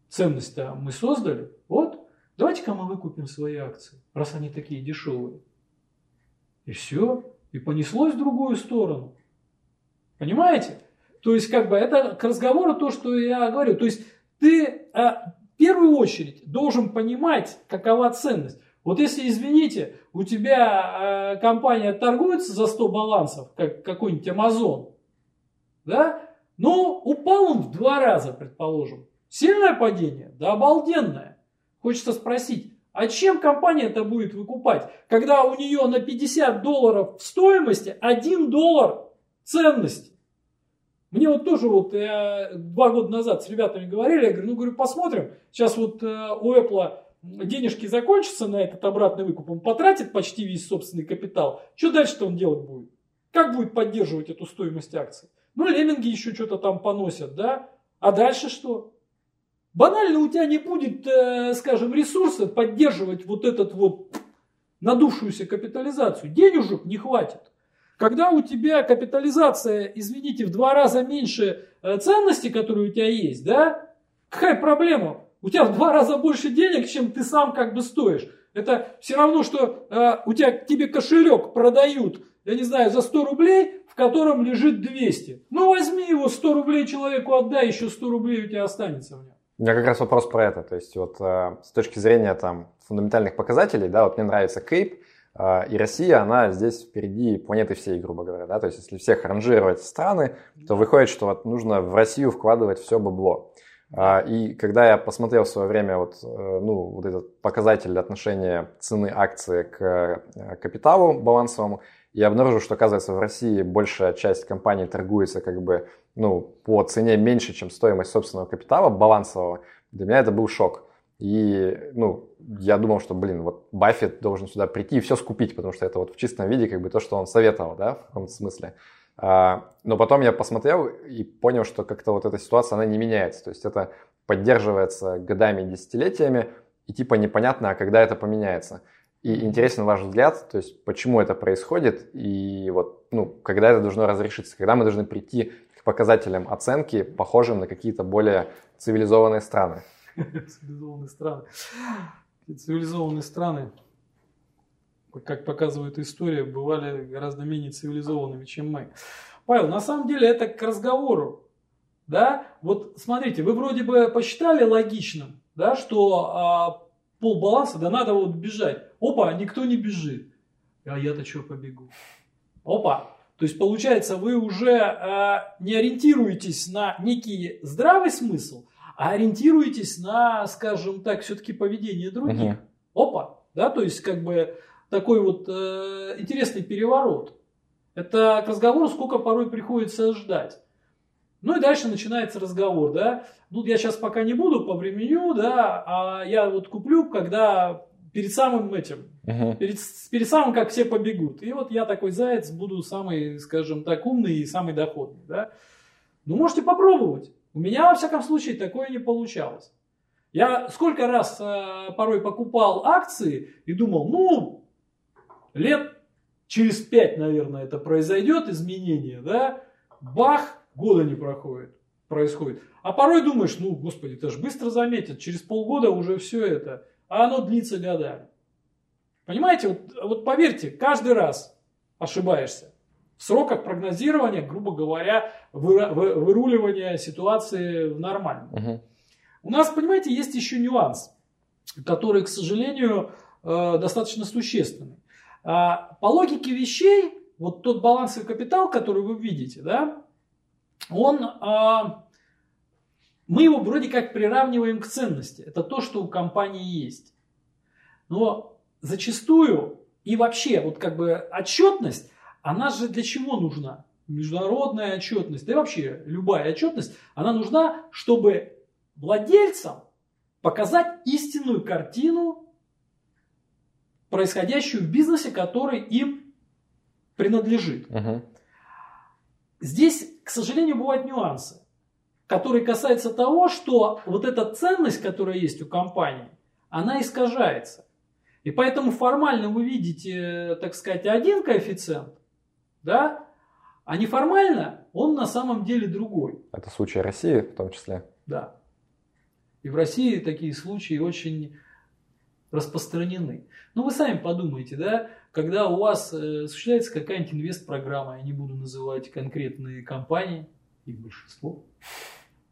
ценность-то мы создали, вот, давайте-ка мы выкупим свои акции, раз они такие дешевые. И все, и понеслось в другую сторону. Понимаете? То есть, как бы, это к разговору то, что я говорю. То есть, ты а, в первую очередь должен понимать, какова ценность. Вот если, извините, у тебя э, компания торгуется за 100 балансов, как какой-нибудь Amazon, да, но упал он в два раза, предположим. Сильное падение? Да обалденное. Хочется спросить, а чем компания это будет выкупать, когда у нее на 50 долларов в стоимости 1 доллар ценности? Мне вот тоже вот я два года назад с ребятами говорили, я говорю, ну говорю, посмотрим, сейчас вот э, у Apple денежки закончатся на этот обратный выкуп, он потратит почти весь собственный капитал, что дальше-то он делать будет? Как будет поддерживать эту стоимость акций? Ну, лемминги еще что-то там поносят, да? А дальше что? Банально у тебя не будет, э, скажем, ресурса поддерживать вот этот вот надувшуюся капитализацию. Денежек не хватит. Когда у тебя капитализация, извините, в два раза меньше э, ценности, которые у тебя есть, да, какая проблема? У тебя в два раза больше денег, чем ты сам как бы стоишь. Это все равно, что э, у тебя тебе кошелек продают, я не знаю, за 100 рублей, в котором лежит 200. Ну возьми его, 100 рублей человеку отдай, еще 100 рублей у тебя останется в нем. У меня как раз вопрос про это. То есть вот э, с точки зрения там фундаментальных показателей, да, вот мне нравится Кейп, э, и Россия, она здесь впереди планеты всей, грубо говоря, да, то есть если всех ранжировать страны, то выходит, что вот нужно в Россию вкладывать все бабло. Э, и когда я посмотрел в свое время вот, э, ну, вот этот показатель отношения цены акции к капиталу балансовому, я обнаружил, что, оказывается, в России большая часть компаний торгуется как бы ну, по цене меньше, чем стоимость собственного капитала балансового. Для меня это был шок. И, ну, я думал, что, блин, вот Баффет должен сюда прийти и все скупить, потому что это вот в чистом виде как бы то, что он советовал, да, в каком-то смысле. А, но потом я посмотрел и понял, что как-то вот эта ситуация, она не меняется. То есть это поддерживается годами, десятилетиями, и типа непонятно, а когда это поменяется. И интересен ваш взгляд, то есть почему это происходит, и вот, ну, когда это должно разрешиться, когда мы должны прийти показателям оценки, похожим на какие-то более цивилизованные страны. Цивилизованные страны. Цивилизованные страны, как показывает история, бывали гораздо менее цивилизованными, чем мы. Павел, на самом деле это к разговору. Да? Вот смотрите, вы вроде бы посчитали логичным, да, что а, пол баланса, да надо вот бежать. Опа, никто не бежит. А я-то что побегу? Опа, То есть, получается, вы уже э, не ориентируетесь на некий здравый смысл, а ориентируетесь на, скажем так, все-таки поведение других. Угу. Опа, да, то есть, как бы такой вот э, интересный переворот. Это к разговору сколько порой приходится ждать. Ну и дальше начинается разговор, да. Ну, я сейчас пока не буду по времени, да, а я вот куплю, когда перед самым этим, перед, перед самым, как все побегут. И вот я такой заяц буду самый, скажем так, умный и самый доходный, да. Ну, можете попробовать. У меня, во всяком случае, такое не получалось. Я сколько раз э, порой покупал акции и думал, ну, лет через пять, наверное, это произойдет изменение, да, бах, года не проходит, происходит. А порой думаешь, ну, господи, это же быстро заметят, через полгода уже все это, а оно длится годами. Понимаете, вот, вот поверьте, каждый раз ошибаешься. В сроках прогнозирования, грубо говоря, вы, вы, выруливания ситуации в нормальном. Угу. У нас, понимаете, есть еще нюанс, который, к сожалению, э, достаточно существенный. А, по логике вещей, вот тот балансовый капитал, который вы видите, да, он, а, мы его вроде как приравниваем к ценности. Это то, что у компании есть. Но зачастую и вообще вот как бы отчетность, она же для чего нужна? Международная отчетность, да и вообще любая отчетность, она нужна, чтобы владельцам показать истинную картину, происходящую в бизнесе, который им принадлежит. Угу. Здесь, к сожалению, бывают нюансы, которые касаются того, что вот эта ценность, которая есть у компании, она искажается. И поэтому формально вы видите, так сказать, один коэффициент, да, а неформально он на самом деле другой. Это случай России в том числе? Да. И в России такие случаи очень распространены. Ну, вы сами подумайте, да, когда у вас э, осуществляется какая-нибудь инвест-программа, я не буду называть конкретные компании, их большинство,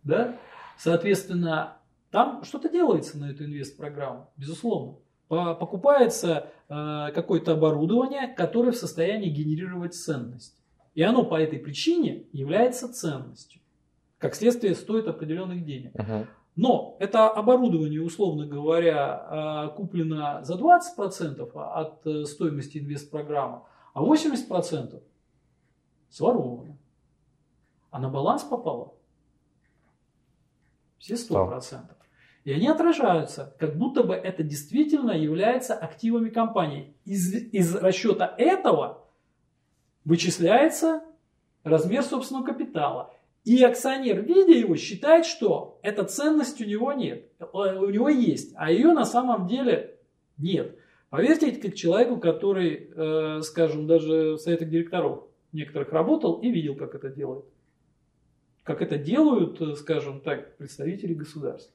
да, соответственно, там что-то делается на эту инвест-программу, безусловно. Покупается э, какое-то оборудование, которое в состоянии генерировать ценность. И оно по этой причине является ценностью. Как следствие, стоит определенных денег. Uh-huh. Но это оборудование, условно говоря, а, куплено за 20% от э, стоимости инвестпрограммы, а 80% своровано. А на баланс попало все 100%. И они отражаются, как будто бы это действительно является активами компании. Из, из расчета этого вычисляется размер собственного капитала. И акционер, видя его, считает, что эта ценность у него нет. У него есть, а ее на самом деле нет. Поверьте, как человеку, который, э, скажем, даже в советах директоров некоторых работал и видел, как это делают. Как это делают, э, скажем так, представители государства.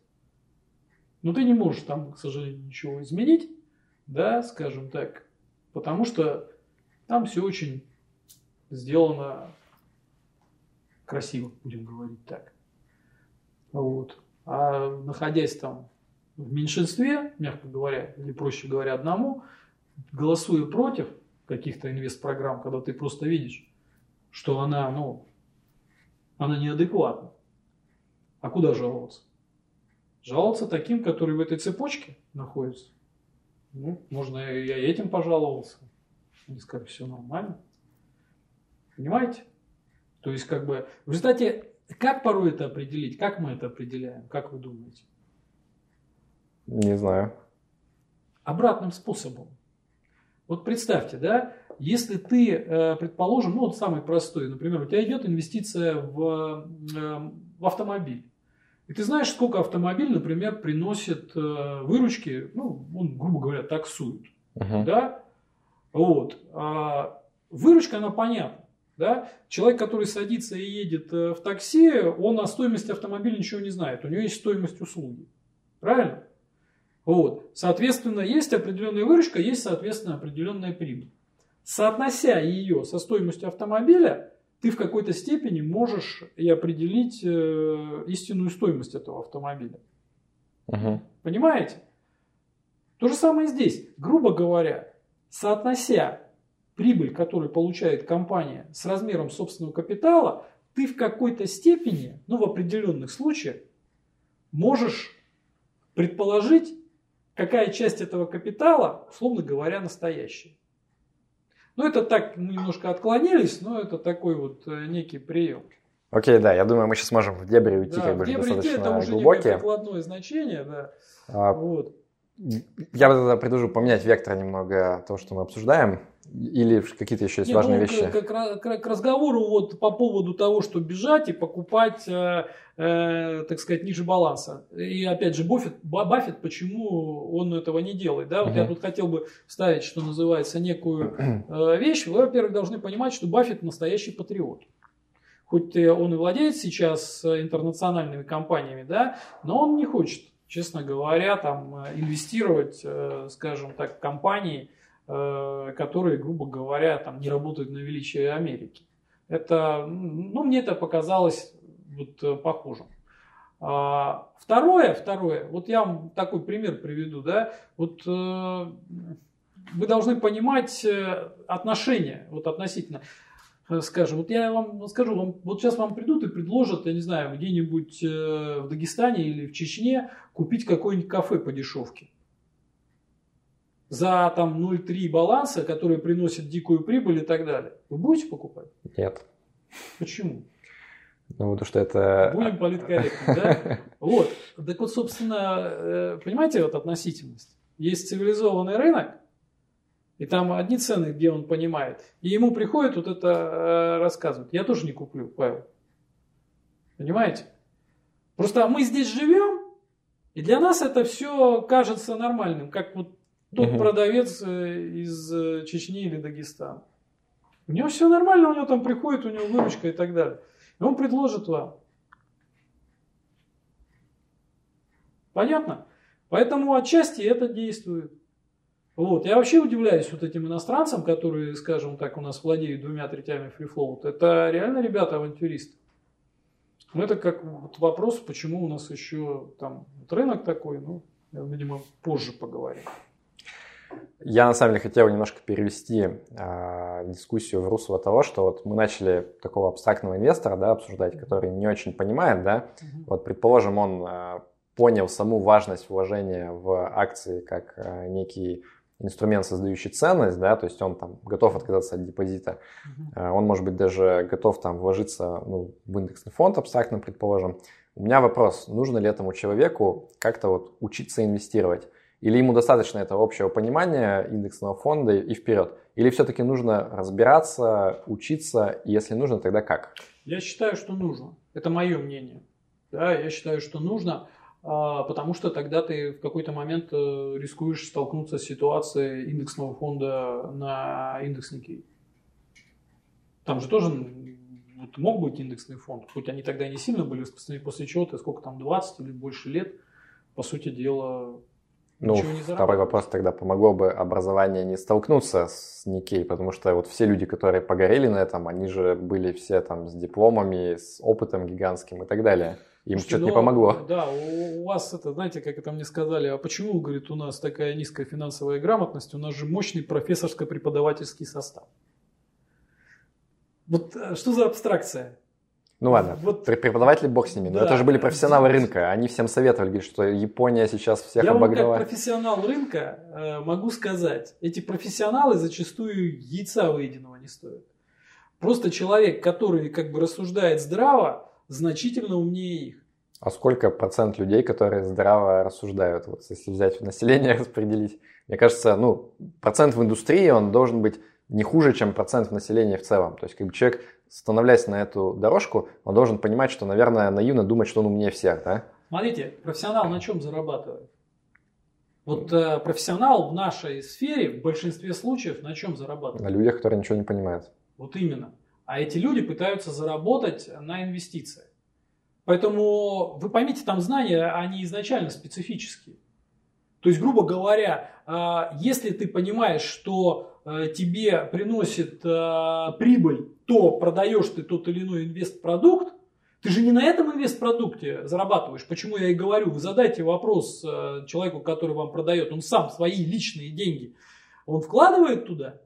Но ты не можешь там, к сожалению, ничего изменить, да, скажем так, потому что там все очень сделано красиво, будем говорить так. Вот. А находясь там в меньшинстве, мягко говоря, или проще говоря, одному, голосуя против каких-то инвест-программ, когда ты просто видишь, что она, ну, она неадекватна. А куда жаловаться? Жаловаться таким, которые в этой цепочке находятся. Ну, можно я этим пожаловался. Они скажут, все нормально. Понимаете? То есть, как бы, в результате, как порой это определить? Как мы это определяем? Как вы думаете? Не знаю. Обратным способом. Вот представьте, да, если ты, э, предположим, ну вот самый простой, например, у тебя идет инвестиция в, э, в автомобиль. И ты знаешь, сколько автомобиль, например, приносит э, выручки, ну, он, грубо говоря, таксует. Uh-huh. Да? Вот. А выручка, она понятна. Да? Человек, который садится и едет э, в такси, он о стоимости автомобиля ничего не знает. У него есть стоимость услуги. Правильно? Вот. Соответственно, есть определенная выручка, есть, соответственно, определенная прибыль. Соотнося ее со стоимостью автомобиля, ты в какой-то степени можешь и определить э, истинную стоимость этого автомобиля. Угу. Понимаете? То же самое здесь. Грубо говоря, соотнося прибыль, которую получает компания с размером собственного капитала, ты в какой-то степени, ну в определенных случаях, можешь предположить, какая часть этого капитала, условно говоря, настоящая. Ну, это так, мы немножко отклонились, но это такой вот э, некий прием. Окей, да, я думаю, мы сейчас можем в дебри уйти, да, как бы в дебри достаточно это уже глубокие. прикладное значение, да. А, вот. Я бы тогда предложу поменять вектор немного того, что мы обсуждаем, или какие-то еще есть Не, важные ну, вещи. К, к, к, разговору вот по поводу того, что бежать и покупать, э, э, так сказать, ниже баланса. И опять же, Баффет, Баффет почему он этого не делает? Да? Вот Мгм. я тут хотел бы вставить, что называется, некую э, вещь. Вы, во-первых, должны понимать, что Баффет настоящий патриот. Хоть э, он и владеет сейчас э, интернациональными компаниями, да, но он не хочет, честно говоря, там э, инвестировать, э, скажем так, в компании, э, которые, грубо говоря, там не работают на величие Америки. Это, ну, мне это показалось вот похожим. А, Второе, второе, вот я вам такой пример приведу, да, вот вы должны понимать отношения, вот относительно, скажем, вот я вам скажу, вам, вот сейчас вам придут и предложат, я не знаю, где-нибудь э, в Дагестане или в Чечне купить какое-нибудь кафе по дешевке. За там 0,3 баланса, который приносит дикую прибыль и так далее. Вы будете покупать? Нет. Почему? Ну, потому что это... Будем политкорректны, да? [LAUGHS] Вот. Так вот, собственно, э, понимаете, вот относительность. Есть цивилизованный рынок, и там одни цены, где он понимает. И ему приходит вот это э, рассказывать. Я тоже не куплю, Павел. Понимаете? Просто мы здесь живем, и для нас это все кажется нормальным, как вот тот Мгм. продавец э, из э, Чечни или Дагестана. У него все нормально, у него там приходит, у него выручка и так далее. И он предложит вам. Понятно? Поэтому отчасти это действует. Вот. Я вообще удивляюсь вот этим иностранцам, которые, скажем так, у нас владеют двумя третями фрифлоута. Это реально ребята авантюристы. Ну, это как вот вопрос, почему у нас еще там вот рынок такой, ну, я, видимо, позже поговорим. Я на самом деле хотел немножко перевести э, дискуссию в русло того, что вот мы начали такого абстрактного инвестора да, обсуждать, который не очень понимает, да, вот предположим, он э, понял саму важность вложения в акции как э, некий инструмент, создающий ценность, да, то есть он там готов отказаться от депозита. Э, он может быть даже готов там вложиться ну, в индексный фонд абстрактно, предположим. У меня вопрос, нужно ли этому человеку как-то вот учиться инвестировать? Или ему достаточно этого общего понимания индексного фонда и вперед? Или все-таки нужно разбираться, учиться, и если нужно, тогда как? Я считаю, что нужно. Это мое мнение. Да, я считаю, что нужно, потому что тогда ты в какой-то момент э, рискуешь столкнуться с ситуацией индексного фонда на индекс Никей. Там же тоже вот мог быть индексный фонд, хоть они тогда не сильно были распространены, после чего ты сколько там, 20 или больше лет, по сути дела, Ну, второй вопрос тогда, помогло бы образование не столкнуться с Никей, потому что вот все люди, которые погорели на этом, они же были все там с дипломами, с опытом гигантским и так далее. Им что-то не ну, помогло. Да, у, у вас это, знаете, как это мне сказали, а почему, говорит, у нас такая низкая финансовая грамотность, у нас же мощный профессорско-преподавательский состав. Вот э, что за абстракция? Ну ладно, Вот- Пр- преподаватели бог с ними, но Да. это же были профессионалы рынка, они всем советовали, говорят, что Япония сейчас всех Я обогнала. как профессионал рынка э, могу сказать, эти профессионалы зачастую яйца выеденного не стоят. Просто человек, который как бы рассуждает здраво, значительно умнее их. А сколько процент людей, которые здраво рассуждают, вот если взять население [LAUGHS] распределить? Мне кажется, ну, процент в индустрии, он должен быть не хуже, чем процент в населении в целом. То есть, как бы человек, становлясь на эту дорожку, он должен понимать, что, наверное, наивно думать, что он умнее всех, да? Смотрите, профессионал на чем зарабатывает? Вот э, профессионал в нашей сфере в большинстве случаев на чем зарабатывает? На людях, которые ничего не понимают. Вот именно. А эти люди пытаются заработать на инвестиции. Поэтому вы поймите, там знания, они изначально специфические. То есть, грубо говоря, э, если ты понимаешь, что э, тебе приносит э, прибыль, то продаешь ты тот или иной инвестпродукт, ты же не на этом инвестпродукте зарабатываешь. Почему я и говорю, вы задайте вопрос человеку, который вам продает, он сам свои личные деньги, он вкладывает туда?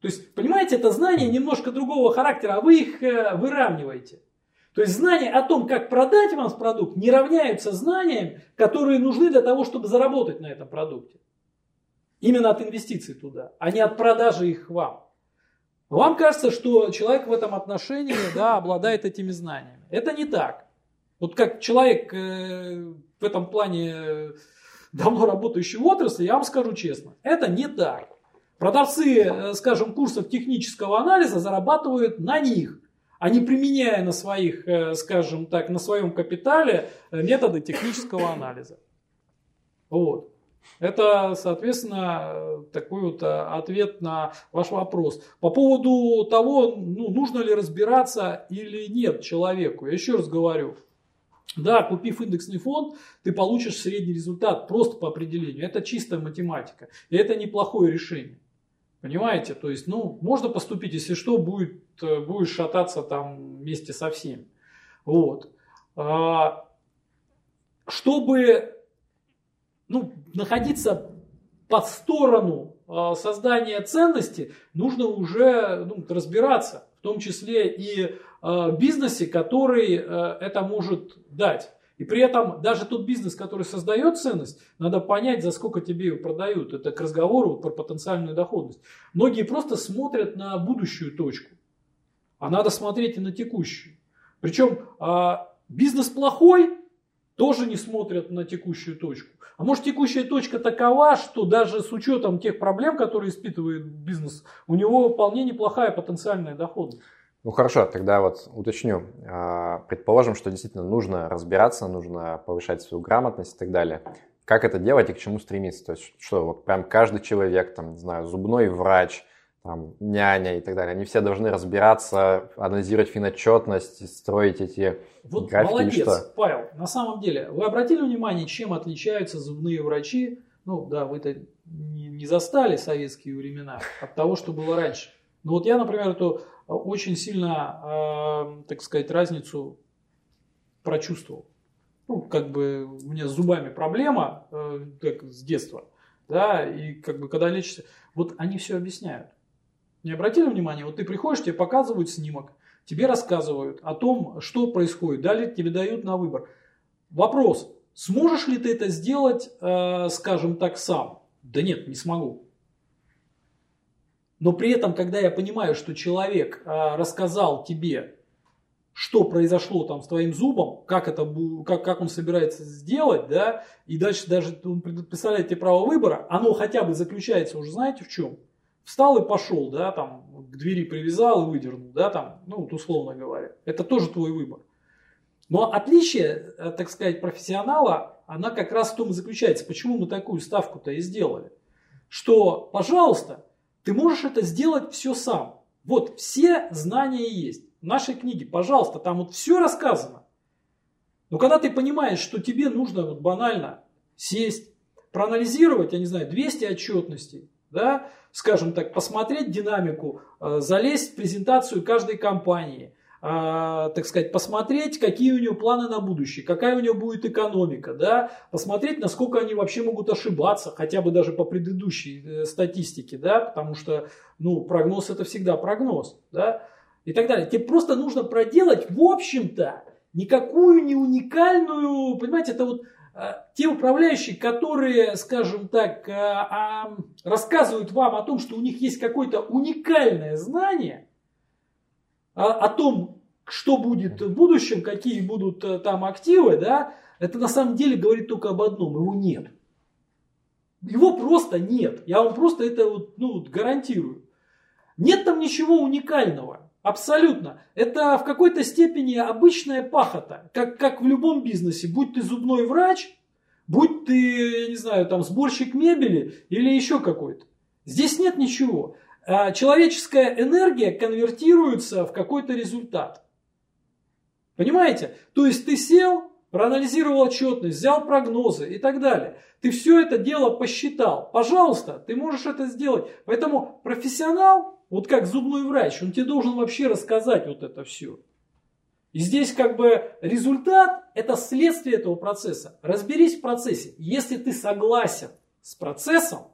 То есть, понимаете, это знания немножко другого характера, а вы их э, выравниваете. То есть знания о том, как продать вам продукт, не равняются знаниям, которые нужны для того, чтобы заработать на этом продукте. Именно от инвестиций туда, а не от продажи их вам. Вам кажется, что человек в этом отношении да, обладает этими знаниями. Это не так. Вот как человек э, в этом плане э, давно работающий в отрасли, я вам скажу честно, это не так. Продавцы, э, скажем, курсов технического анализа зарабатывают на них, а не применяя на своих, э, скажем так, на своем капитале э, методы технического анализа. Вот. Это, соответственно, такой вот ответ на ваш вопрос. По поводу того, ну, нужно ли разбираться или нет человеку. Я еще раз говорю, да, купив индексный фонд, ты получишь средний результат просто по определению. Это чистая математика. И это неплохое решение. Понимаете? То есть, ну, можно поступить, если что, будет, э, будешь шататься там вместе со всеми. Вот. А, чтобы ну, находиться под сторону а, создания ценности, нужно уже ну, разбираться, в том числе и а, в бизнесе, который э, это может дать. И при этом даже тот бизнес, который создает ценность, надо понять, за сколько тебе ее продают. Это к разговору про потенциальную доходность. Многие просто смотрят на будущую точку, а надо смотреть и на текущую. Причем а, бизнес плохой, тоже не смотрят на текущую точку. А может текущая точка такова, что даже с учетом тех проблем, которые испытывает бизнес, у него вполне неплохая потенциальная доходность. Ну хорошо, тогда вот уточню. А, предположим, что действительно нужно разбираться, нужно повышать свою грамотность и так далее. Как это делать и к чему стремиться? То есть что, вот прям каждый человек, там, не знаю, зубной врач, там, няня и так далее, они все должны разбираться, анализировать финотчетность, строить эти вот графики молодец, что? Павел. На самом деле, вы обратили внимание, чем отличаются зубные врачи? Ну да, вы это не застали советские времена от того, что было раньше. Но вот я, например, эту очень сильно, э, так сказать, разницу прочувствовал. Ну, как бы у меня с зубами проблема, э, как с детства, да, и как бы когда лечишься, вот они все объясняют. Не обратили внимания, вот ты приходишь, тебе показывают снимок, тебе рассказывают о том, что происходит, далее тебе дают на выбор. Вопрос, сможешь ли ты это сделать, э, скажем так, сам? Да нет, не смогу. Но при этом, когда я понимаю, что человек а, рассказал тебе, что произошло там с твоим зубом, как, это, как, как он собирается сделать, да, и дальше даже он представляет тебе право выбора, оно хотя бы заключается уже знаете в чем? Встал и пошел, да, там, к двери привязал и выдернул, да, там, ну, вот условно говоря. Это тоже твой выбор. Но отличие, э, так сказать, профессионала, она как раз в том и заключается, почему мы такую ставку-то и сделали. Что, пожалуйста, ты можешь это сделать все сам. Вот все знания есть. В нашей книге, пожалуйста, там вот все рассказано. Но когда ты понимаешь, что тебе нужно вот банально сесть, проанализировать, я не знаю, 200 отчетностей, да, скажем так, посмотреть динамику, э, залезть в презентацию каждой компании, так сказать, посмотреть, какие у него планы на будущее, какая у него будет экономика, да, посмотреть, насколько они вообще могут ошибаться, хотя бы даже по предыдущей э, статистике, да, потому что, ну, прогноз это всегда прогноз, да, и так далее. Тебе просто нужно проделать, в общем-то, никакую не уникальную, понимаете, это вот э, те управляющие, которые, скажем так, э, рассказывают вам о том, что у них есть какое-то уникальное знание – о том, что будет в будущем, какие будут э, там активы, да, это на самом деле говорит только об одном, его нет. Его просто нет. Я вам просто это вот, ну, гарантирую. Нет там ничего уникального. Абсолютно. Это в какой-то степени обычная пахота. Как, как в любом бизнесе. Будь ты зубной врач, будь ты, я не знаю, там сборщик мебели или еще какой-то. Здесь нет ничего. А человеческая энергия конвертируется в какой-то результат. Понимаете? То есть ты сел, проанализировал отчетность, взял прогнозы и так далее. Ты все это дело посчитал. Пожалуйста, ты можешь это сделать. Поэтому профессионал, вот как зубной врач, он тебе должен вообще рассказать вот это все. И здесь как бы результат – это следствие этого процесса. Разберись в процессе. Если ты согласен с процессом,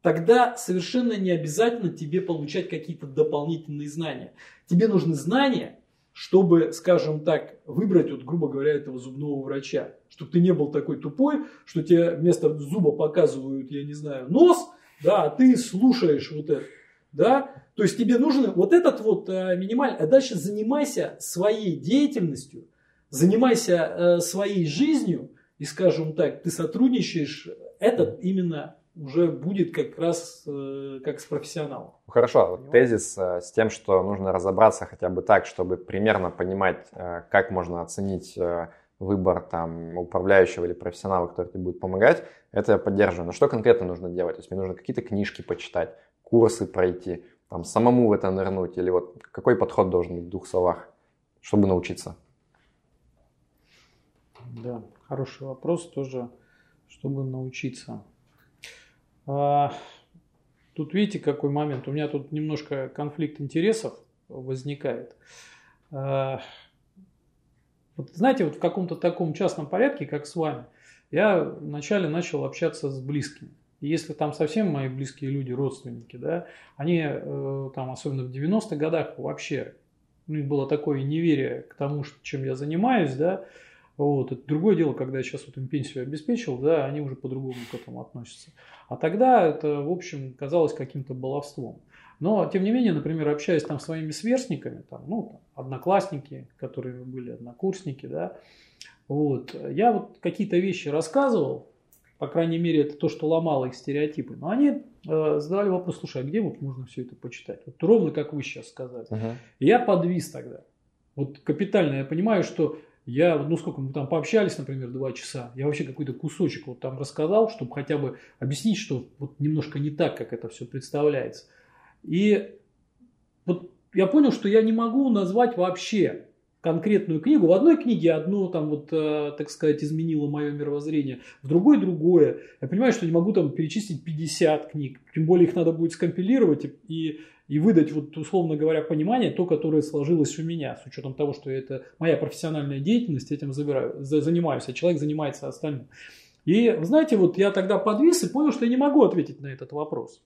тогда совершенно не обязательно тебе получать какие-то дополнительные знания. Тебе нужны знания, чтобы, скажем так, выбрать, вот, грубо говоря, этого зубного врача. Чтобы ты не был такой тупой, что тебе вместо зуба показывают, я не знаю, нос, да, а ты слушаешь вот это. Да? То есть тебе нужен вот этот вот э, минимальный, а дальше занимайся своей деятельностью, занимайся э, своей жизнью, и, скажем так, ты сотрудничаешь, этот именно уже будет как раз э, как с профессионалом. Хорошо, вот тезис э, с тем, что нужно разобраться хотя бы так, чтобы примерно понимать, э, как можно оценить э, выбор там управляющего или профессионала, который тебе будет помогать, это я поддерживаю. Но что конкретно нужно делать? То есть мне нужно какие-то книжки почитать, курсы пройти, там самому в это нырнуть, или вот какой подход должен быть в двух словах, чтобы научиться? Да, хороший вопрос тоже, чтобы научиться. А, тут видите, какой момент. У меня тут немножко конфликт интересов возникает. А, вот знаете, вот в каком-то таком частном порядке, как с вами, я вначале начал общаться с близкими. И если там совсем мои близкие люди, родственники, да, они э, там, особенно в 90-х годах, вообще, у них было такое неверие к тому, чем я занимаюсь, да, вот. Это другое дело, когда я сейчас вот им пенсию обеспечил, да, они уже по-другому к этому относятся. А тогда это, в общем, казалось каким-то баловством. Но, тем не менее, например, общаясь там с своими сверстниками, там, ну, там, одноклассники, которые были однокурсники, да, вот, я вот какие-то вещи рассказывал, по крайней мере, это то, что ломало их стереотипы. Но они э, задавали вопрос, слушай, а где вот можно все это почитать? Вот ровно как вы сейчас сказали. Uh-huh. я подвис тогда. Вот капитально я понимаю, что я, ну сколько мы там пообщались, например, два часа, я вообще какой-то кусочек вот там рассказал, чтобы хотя бы объяснить, что вот немножко не так, как это все представляется. И вот я понял, что я не могу назвать вообще конкретную книгу. В одной книге одно там вот, э, так сказать, изменило мое мировоззрение, в другой другое. Я понимаю, что не могу там перечислить 50 книг, тем более их надо будет скомпилировать и и выдать, вот, условно говоря, понимание, то, которое сложилось у меня, с учетом того, что это моя профессиональная деятельность, этим забираю, занимаюсь, а человек занимается остальным. И, знаете, вот я тогда подвис и понял, что я не могу ответить на этот вопрос.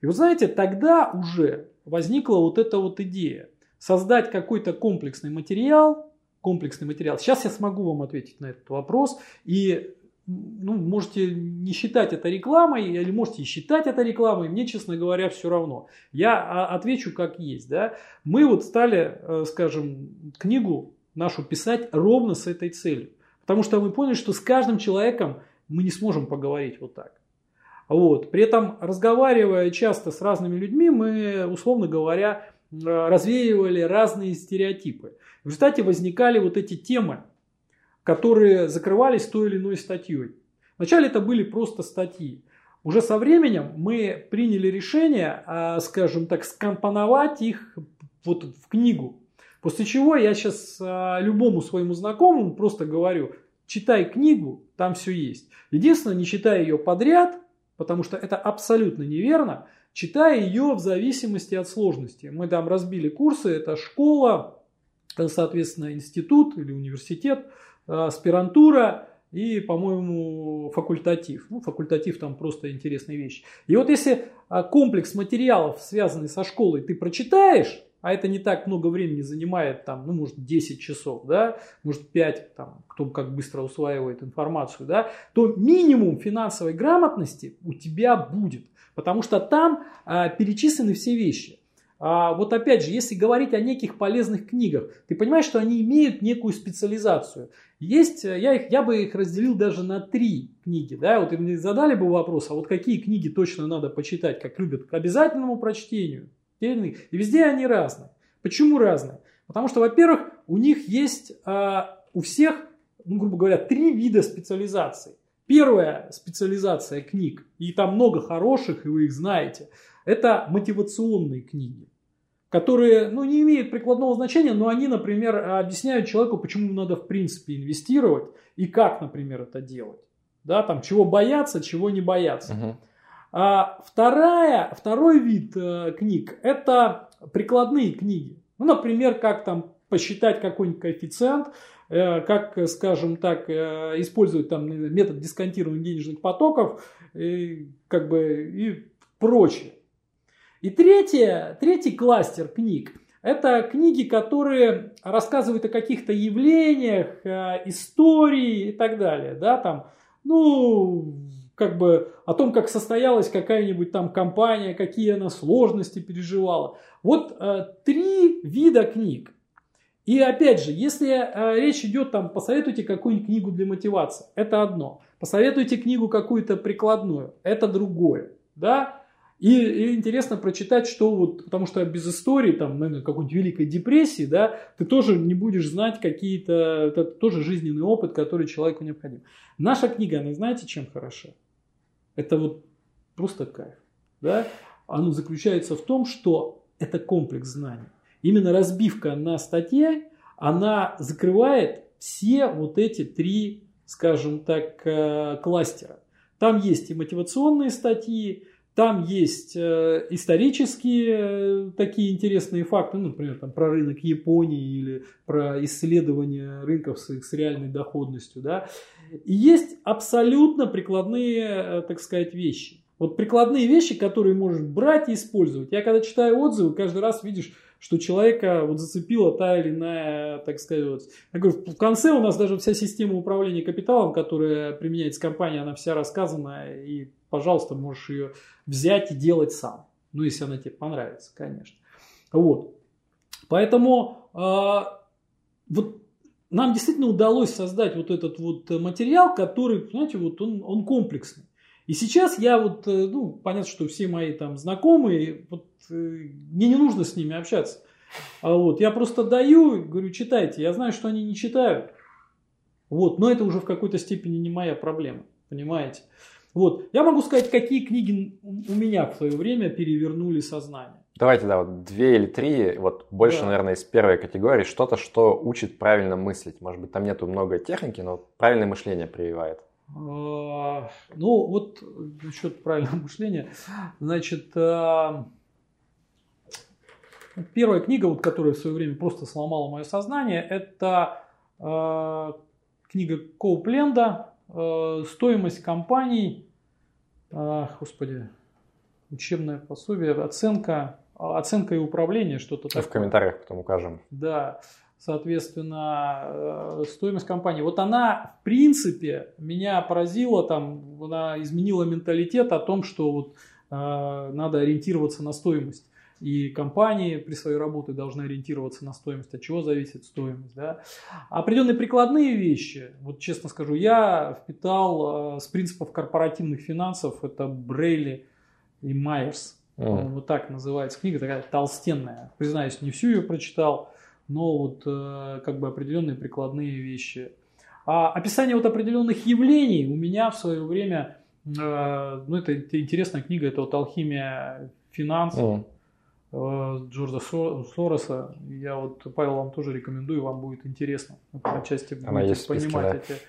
И вы знаете, тогда уже возникла вот эта вот идея создать какой-то комплексный материал, комплексный материал. Сейчас я смогу вам ответить на этот вопрос. И ну, можете не считать это рекламой, или можете считать это рекламой, мне, честно говоря, все равно. Я а, отвечу как есть. Да? Мы вот стали, э, скажем, книгу нашу писать ровно с этой целью. Потому что мы поняли, что с каждым человеком мы не сможем поговорить вот так. Вот. При этом, разговаривая часто с разными людьми, мы, условно говоря, э, развеивали разные стереотипы. В результате возникали вот эти темы, которые закрывались той или иной статьей. Вначале это были просто статьи. Уже со временем мы приняли решение, а, скажем так, скомпоновать их вот в книгу. После чего я сейчас а, любому своему знакомому просто говорю, читай книгу, там все есть. Единственное, не читай ее подряд, потому что это абсолютно неверно. Читай ее в зависимости от сложности. Мы там разбили курсы, это школа, соответственно, институт или университет. Э, аспирантура и, по-моему, факультатив. Ну, факультатив там просто интересная вещь. И вот если э, комплекс материалов, связанный со школой, ты прочитаешь, а это не так много времени занимает, там, ну, может, 10 часов, да, может, 5, там, кто как быстро усваивает информацию, да, то минимум финансовой грамотности у тебя будет, потому что там а, перечислены все вещи. А вот опять же, если говорить о неких полезных книгах, ты понимаешь, что они имеют некую специализацию. Есть, э, я, их, я бы их разделил даже на три книги. Да? Вот мне задали бы вопрос, а вот какие книги точно надо почитать, как любят, к обязательному прочтению. И везде они разные. Почему разные? Потому что, во-первых, у них есть а, у всех, ну, грубо говоря, три вида специализации. Первая специализация книг, и там много хороших, и вы их знаете – это мотивационные книги, которые ну, не имеют прикладного значения, но они, например, объясняют человеку, почему надо в принципе инвестировать и как, например, это делать. Да, там, чего бояться, чего не бояться. Угу. А вторая, второй вид э, книг – это прикладные книги. Ну, например, как там посчитать какой-нибудь коэффициент, э, как, скажем так, э, использовать там метод дисконтирования денежных потоков, и, как бы, и прочее. И третье, третий кластер книг – это книги, которые рассказывают о каких-то явлениях, э, истории и так далее. Да, там, ну, как бы о том, как состоялась какая-нибудь там компания, какие она сложности переживала. Вот э, три вида книг. И опять же, если э, речь идет там, посоветуйте какую-нибудь книгу для мотивации, это одно. Посоветуйте книгу какую-то прикладную, это другое. Да? И, и интересно прочитать, что вот, потому что без истории, там, наверное, какой-нибудь Великой депрессии, да, ты тоже не будешь знать какие-то, это тоже жизненный опыт, который человеку необходим. Наша книга, она знаете, чем хороша? Это вот просто кайф, да? Оно заключается в том, что это комплекс знаний. Именно разбивка на статье, она закрывает все вот эти три, скажем так, э, кластера. Там есть и мотивационные статьи, там есть э, исторические э, такие интересные факты, ну, например, там, про рынок Японии или про исследование рынков с с реальной доходностью. Да? И есть абсолютно прикладные, э, так сказать, вещи. Вот прикладные вещи, которые можешь брать и использовать. Я когда читаю отзывы, каждый раз видишь, что человека вот зацепила та или иная, так сказать. Я говорю, в конце у нас даже вся система управления капиталом, которая применяется компания, она вся рассказана, и, пожалуйста, можешь ее взять и делать сам. Ну, если она тебе понравится, конечно. Вот. Поэтому э, вот нам действительно удалось создать вот этот вот материал, который, знаете, вот он, он комплексный. И сейчас я вот, э, ну, понятно, что все мои там знакомые, вот, э, мне не нужно с ними общаться. А вот, я просто даю, говорю, читайте. Я знаю, что они не читают. Вот, но это уже в какой-то степени не моя проблема, понимаете? Вот, я могу сказать, какие книги у меня в свое время перевернули сознание. Давайте, да, вот две или три, вот больше, да. наверное, из первой категории, что-то, что учит правильно мыслить. Может быть, там нету много техники, но правильное мышление прививает. А, ну, вот насчет правильного [LAUGHS] мышления. Значит, а, первая книга, вот, которая в свое время просто сломала мое сознание, это а, книга Коупленда «Стоимость компаний». Господи, учебное пособие, оценка, оценка и управление, что-то такое. В комментариях потом укажем. Да соответственно, э, стоимость компании. Вот она, в принципе, меня поразила, там, она изменила менталитет о том, что вот э, надо ориентироваться на стоимость. И компании при своей работе должны ориентироваться на стоимость. От чего зависит стоимость? Да? Определенные прикладные вещи, вот честно скажу, я впитал э, с принципов корпоративных финансов, это Брейли и Майерс. Mm. Вот так называется книга, такая толстенная. Признаюсь, не всю ее прочитал но вот э, как бы определенные прикладные вещи. А описание вот определенных явлений у меня в свое время, э, ну это, это интересная книга, это вот «Алхимия финансов» mm. Джорджа Сороса. Я вот, Павел, вам тоже рекомендую, вам будет интересно. Отчасти будете понимать эти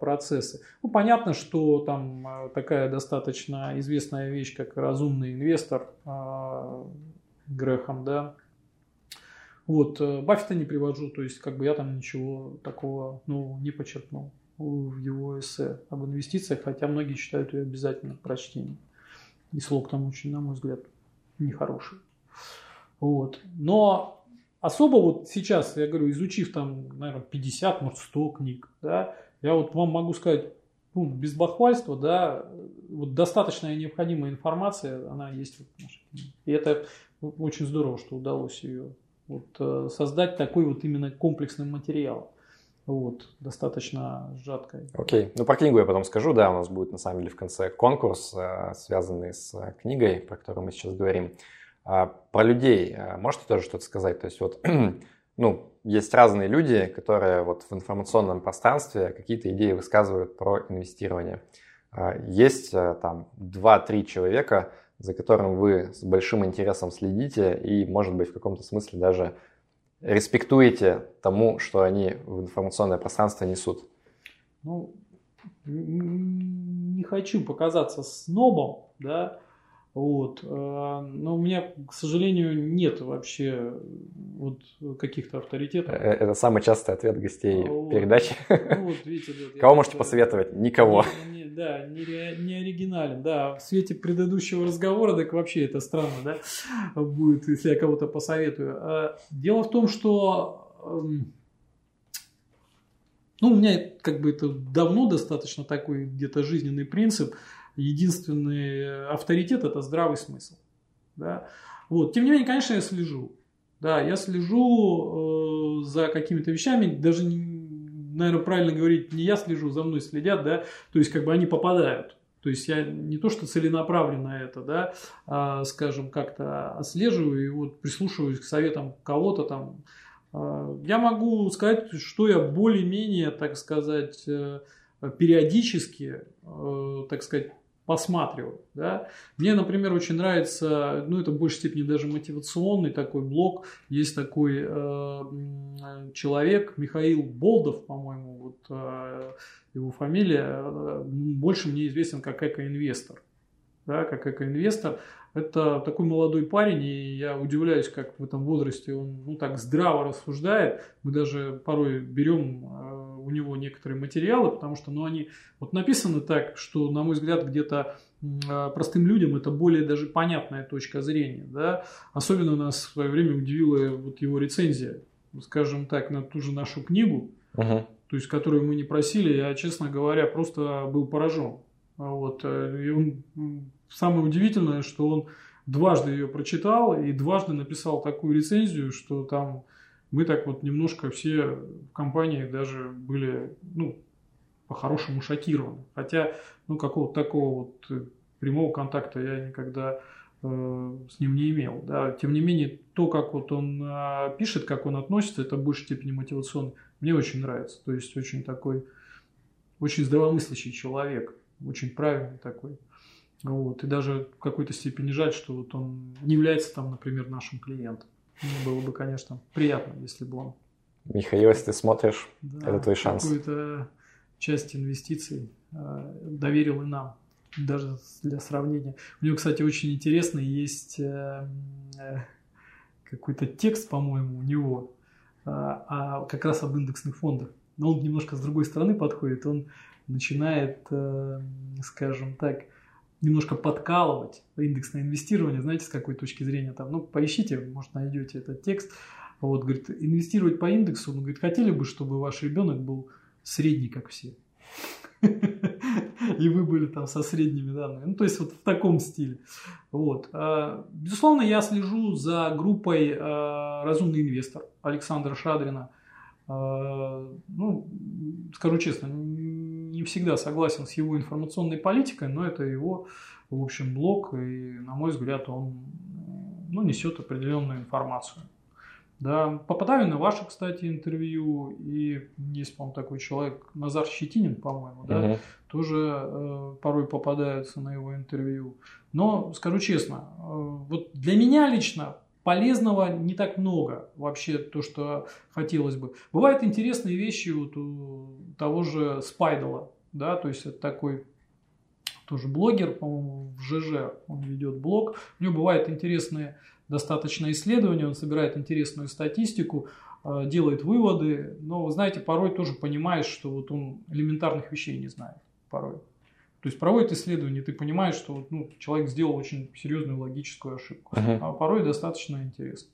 процессы. Ну, понятно, что там такая достаточно известная вещь, как разумный инвестор Грехом, да, вот, э, Баффета не привожу, то есть как бы я там ничего такого ну, не почерпнул в его эссе об инвестициях, хотя многие считают ее обязательным прочтением. И слог там очень, на мой взгляд, нехороший. Вот. Но особо вот сейчас, я говорю, изучив там, наверное, 50, может 100 книг, да, я вот вам могу сказать, ну, без бахвальства, да, вот достаточная необходимая информация, она есть в нашей книге. И это очень здорово, что удалось ее вот, э, создать такой вот именно комплексный материал. Вот, достаточно сжаткой. Окей, okay. ну про книгу я потом скажу, да, у нас будет на самом деле в конце конкурс, э, связанный с э, книгой, про которую мы сейчас говорим. А про людей можете тоже что-то сказать? То есть вот, [CLEARS THROAT] ну, есть разные люди, которые вот в информационном пространстве какие-то идеи высказывают про инвестирование. А есть там 2-3 человека, за которым вы с большим интересом следите и, может быть, в каком-то смысле даже респектуете тому, что они в информационное пространство несут? Ну, не хочу показаться снобом, да, вот. Э, но у меня, к сожалению, нет вообще вот каких-то авторитетов. Э, это самый частый ответ гостей вот. передачи. Ну, вот, видите, Кого можете посоветовать? Никого. Да, не, не оригинален, да. В свете предыдущего разговора, так вообще это странно, да, будет, если я кого-то посоветую. А, дело в том, что эм, ну, у меня как бы это давно достаточно такой где-то жизненный принцип. Единственный авторитет – это здравый смысл. Да? Вот. Тем не менее, конечно, я слежу. Да, я слежу э, за какими-то вещами, даже, наверное, правильно говорить, не я слежу, за мной следят, да, то есть как бы они попадают. То есть я не то, что целенаправленно это, да, а, скажем, как-то отслеживаю и вот прислушиваюсь к советам кого-то там. А, я могу сказать, что я более-менее, так сказать, э, периодически, э, так сказать, посматриваю. Да? Мне, например, очень нравится, ну это в большей степени даже мотивационный такой блог. Есть такой э, человек, Михаил Болдов, по-моему, вот э, его фамилия, э, больше мне известен как экоинвестор. Да, как экоинвестор. Это такой молодой парень, и я удивляюсь, как в этом возрасте он ну, так здраво рассуждает. Мы даже порой берем э, у него некоторые материалы, потому что ну, они вот написаны так, что, на мой взгляд, где-то э, простым людям это более даже понятная точка зрения. Да? Особенно нас в свое время удивила вот его рецензия, скажем так, на ту же нашу книгу, uh-huh. то есть которую мы не просили. Я, честно говоря, просто был поражен. Вот. Э, и он самое удивительное, что он дважды ее прочитал и дважды написал такую рецензию, что там мы так вот немножко все в компании даже были, ну, по-хорошему шокированы. Хотя, ну, какого-то такого вот э, прямого контакта я никогда э, с ним не имел. Да. Тем не менее, то, как вот он э, пишет, как он относится, это в большей степени мотивационно. Мне очень нравится. То есть, очень такой, очень здравомыслящий человек. Очень правильный такой. Вот. И даже в какой-то степени жаль, что вот он не является там, например, нашим клиентом. Было бы, конечно, приятно, если бы он... Михаил, если ты смотришь, да, это твой шанс. Какую-то часть инвестиций э, доверил и нам, даже для сравнения. У него, кстати, очень интересно, есть э, э, какой-то текст, по-моему, у него, э, а как раз об индексных фондах. Но он немножко с другой стороны подходит. Он начинает, э, скажем так, немножко подкалывать индексное инвестирование, знаете, с какой точки зрения там, ну, поищите, может, найдете этот текст. Вот, говорит, инвестировать по индексу, он говорит, хотели бы, чтобы ваш ребенок был средний, как все. [LAUGHS] И вы были там со средними данными. Ну, то есть, вот в таком стиле. Вот. А, безусловно, я слежу за группой а, «Разумный инвестор» Александра Шадрина. А, ну, скажу честно, не всегда согласен с его информационной политикой, но это его, в общем, блог, и, на мой взгляд, он ну, несет определенную информацию. Да, попадаю на ваше, кстати, интервью, и есть, по-моему, такой человек, Назар Щетинин, по-моему, да, угу. тоже э, порой попадаются на его интервью. Но, скажу честно, э, вот для меня лично полезного не так много вообще то, что хотелось бы. Бывают интересные вещи вот у того же Спайдала, да, то есть это такой тоже блогер, по-моему, в ЖЖ он ведет блог. У него бывают интересные достаточно исследования, он собирает интересную статистику, э, делает выводы, но, знаете, порой тоже понимаешь, что вот он элементарных вещей не знает порой. То есть проводит исследование, ты понимаешь, что ну, человек сделал очень серьезную логическую ошибку. Uh-huh. А порой достаточно интересно.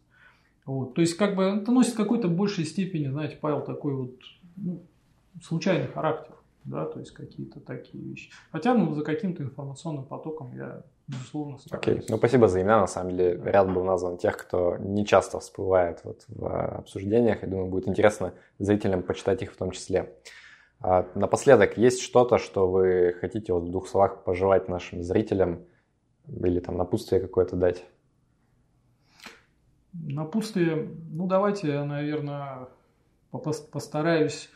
Вот. То есть, как бы это носит какой-то большей степени, знаете, Павел, такой вот ну, случайный характер. Да, то есть какие-то такие вещи. Хотя, ну, за каким-то информационным потоком я, безусловно, Окей, okay. ну спасибо за имена, на самом деле ряд был назван тех, кто не часто всплывает вот в обсуждениях. Я думаю, будет интересно зрителям почитать их в том числе. А напоследок, есть что-то, что вы хотите вот в двух словах пожелать нашим зрителям или там напутствие какое-то дать? Напутствие, ну давайте я, наверное, постараюсь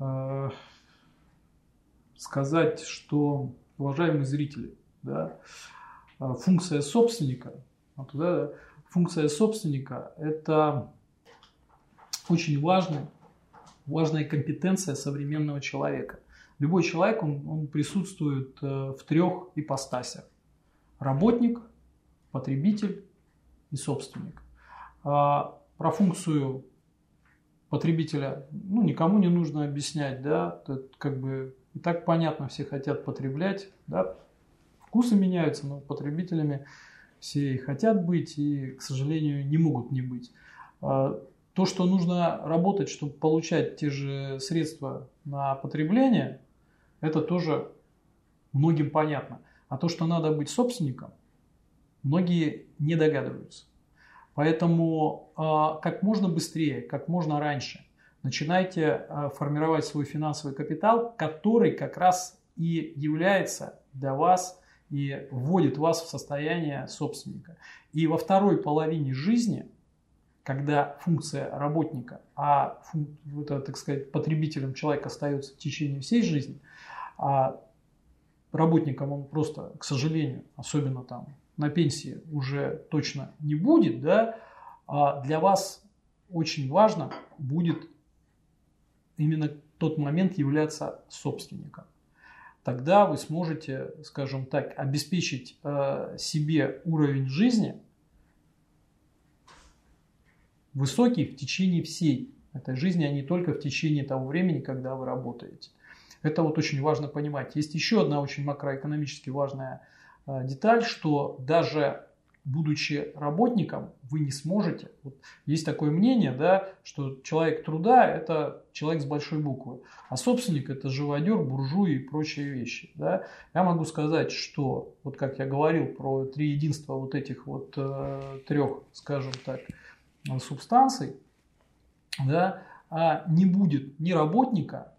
э, сказать, что, уважаемые зрители, да, э, функция собственника, вот, да, функция собственника – это очень важный важная компетенция современного человека. Любой человек, он, он присутствует э, в трех ипостасях. Работник, потребитель и собственник. А про функцию потребителя ну, никому не нужно объяснять. Да? Это как бы И так понятно, все хотят потреблять, да, вкусы меняются, но потребителями все и хотят быть, и, к сожалению, не могут не быть. А, то, что нужно работать, чтобы получать те же средства на потребление, это тоже многим понятно. А то, что надо быть собственником, многие не догадываются. Поэтому а, как можно быстрее, как можно раньше начинайте а, формировать свой финансовый капитал, который как раз и является для вас и вводит вас в состояние собственника. И во второй половине жизни, когда функция работника, а это, так сказать, потребителем человек остается в течение всей жизни, а работником он просто, к сожалению, особенно там на пенсии уже точно не будет, да, а для вас очень важно будет именно тот момент являться собственником. Тогда вы сможете, скажем так, обеспечить э, себе уровень жизни высокий в течение всей этой жизни, а не только в течение того времени, когда вы работаете. Это вот очень важно понимать. Есть еще одна очень макроэкономически важная э, деталь, что даже будучи работником, вы не сможете. Вот есть такое мнение, да, что человек труда – это человек с большой буквы, а собственник – это живодер, буржуи и прочие вещи. Да. Я могу сказать, что, вот как я говорил про три единства вот этих вот э, трех, скажем так, субстанций, да, а не будет ни работника,